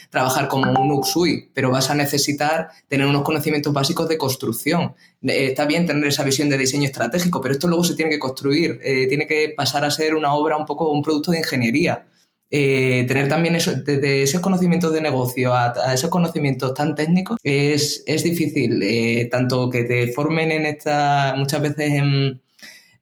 trabajar como un UXUI, pero vas a necesitar tener unos conocimientos básicos de construcción. está bien tener esa visión de diseño estratégico, pero esto luego se tiene que construir. tiene que pasar a ser una obra un poco, un producto de ingeniería. Eh, tener también eso, desde esos conocimientos de negocio a, esos conocimientos tan técnicos es, es difícil, eh, tanto que te formen en esta, muchas veces en,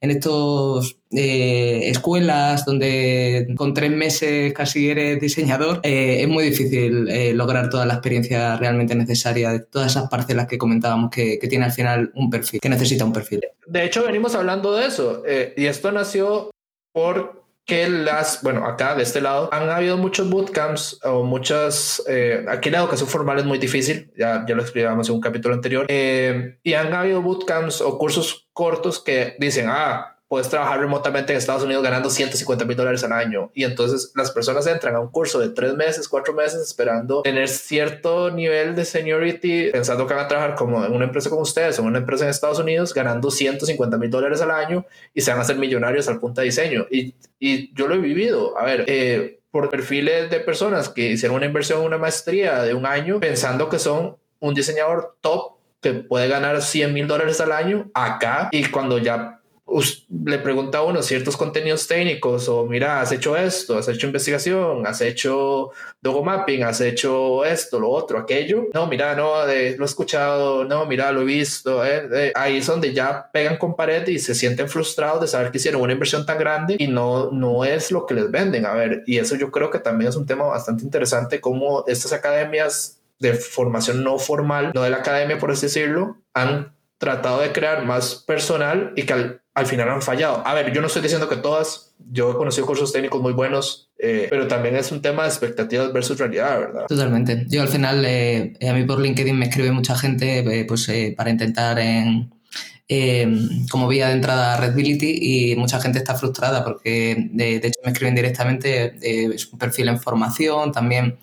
en estos eh, escuelas donde con tres meses casi eres diseñador, es muy difícil lograr toda la experiencia realmente necesaria de todas esas parcelas que comentábamos que, que, tiene al final un perfil, que necesita un perfil. De hecho, venimos hablando de eso y esto nació por que las, bueno, acá de este lado han habido muchos bootcamps o muchas, eh, aquí la educación formal es muy difícil, ya, ya lo explicábamos en un capítulo anterior, eh, y han habido bootcamps o cursos cortos que dicen, ah, puedes trabajar remotamente en Estados Unidos ganando 150 mil dólares al año. Y entonces las personas entran a un curso de tres meses, cuatro meses, esperando tener cierto nivel de seniority, pensando que van a trabajar como en una empresa como ustedes, en una empresa en Estados Unidos, ganando 150 mil dólares al año y se van a hacer millonarios al punto de diseño. Y, y yo lo he vivido. A ver, eh, por perfiles de personas que hicieron una inversión, una maestría de un año, pensando que son un diseñador top que puede ganar 100 mil dólares al año acá y cuando ya le pregunta a uno ciertos contenidos técnicos o mira, has hecho esto, has hecho investigación, has hecho logo mapping, has hecho esto, lo otro, aquello. No, mira, no, lo he escuchado, no, mira, lo he visto. Eh, eh, ahí es donde ya pegan con pared y se sienten frustrados de saber que hicieron una inversión tan grande y no, no es lo que les venden. A ver, y eso yo creo que también es un tema bastante interesante, cómo estas academias de formación no formal, no de la academia por así decirlo, han tratado de crear más personal y que al al final han fallado. A ver, yo no estoy diciendo que todas, yo he conocido cursos técnicos muy buenos, eh, pero también es un tema de expectativas versus realidad, ¿verdad? Totalmente. Yo al final, eh, a mí por LinkedIn me escribe mucha gente eh, pues, para intentar en, como vía de entrada a Redbility y mucha gente está frustrada porque de, hecho me escriben directamente, es un perfil en formación, también...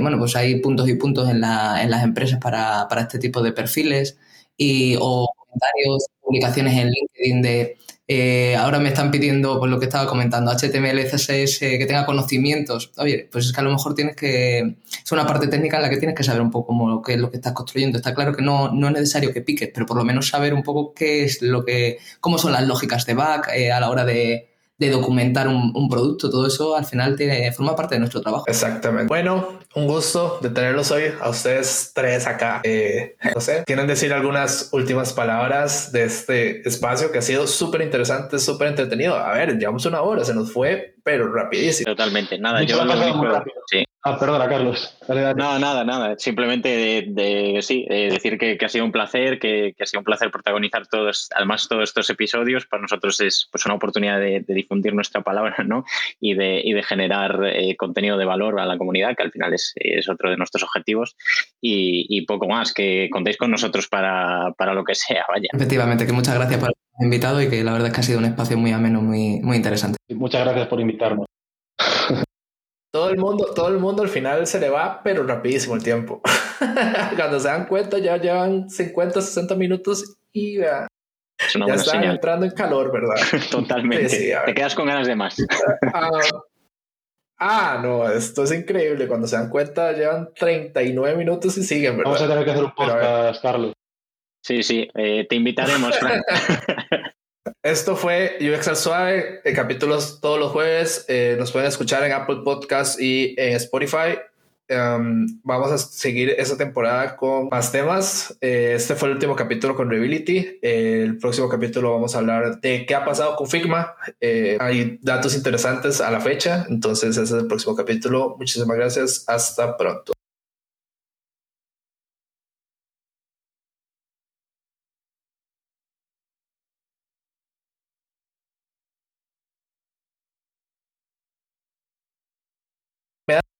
bueno, pues hay puntos y puntos en las empresas para, para este tipo de perfiles y, o comentarios, publicaciones en LinkedIn de eh, ahora me están pidiendo, pues lo que estaba comentando, HTML, CSS, que tenga conocimientos. Oye, pues es que a lo mejor tienes que. Es una parte técnica en la que tienes que saber un poco cómo, es lo que estás construyendo. Está claro que no, no es necesario que piques, pero por lo menos saber un poco qué es lo que. cómo son las lógicas de back eh, a la hora de, de documentar un, un, producto, todo eso al final tiene, forma parte de nuestro trabajo. Exactamente. Bueno, un gusto de tenerlos hoy a ustedes tres acá. Eh, no sé, ¿quieren decir algunas últimas palabras de este espacio que ha sido súper interesante, súper entretenido? A ver, llevamos una hora, se nos fue, pero rapidísimo. Totalmente, nada, yo lo único, sí. Ah, perdona, Carlos. No, nada, nada. Simplemente de, sí, decir que, ha sido un placer, que, ha sido un placer protagonizar todos, además todos estos episodios. Para nosotros es pues una oportunidad de, difundir nuestra palabra, ¿no? Y de, y de generar eh, contenido de valor a la comunidad, que al final es, es otro de nuestros objetivos. Y, poco más, que contéis con nosotros para, para, lo que sea, vaya. Efectivamente, que muchas gracias por haberme invitado y que la verdad es que ha sido un espacio muy ameno, muy, muy interesante. Muchas gracias por invitarnos. Todo el mundo, todo el mundo al final se le va, pero rapidísimo el tiempo. Cuando se dan cuenta ya llevan 50, 60 minutos y ya, están entrando en calor, ¿verdad? Totalmente. Te quedas con ganas de más. Ah, ah, no, esto es increíble. Cuando se dan cuenta llevan 39 minutos y siguen, ¿verdad? Vamos a tener que hacer un podcast, Carlos. Sí, sí, eh, te invitaremos, Frank. Esto fue UX al Suave, eh, capítulos todos los jueves. Eh, nos pueden escuchar en Apple Podcasts y en Spotify. Em, vamos a seguir esta temporada con más temas. Eh, este fue el último capítulo con Reability. el próximo capítulo vamos a hablar de qué ha pasado con Figma. hay datos interesantes a la fecha. Entonces, ese es el próximo capítulo. Muchísimas gracias. Hasta pronto.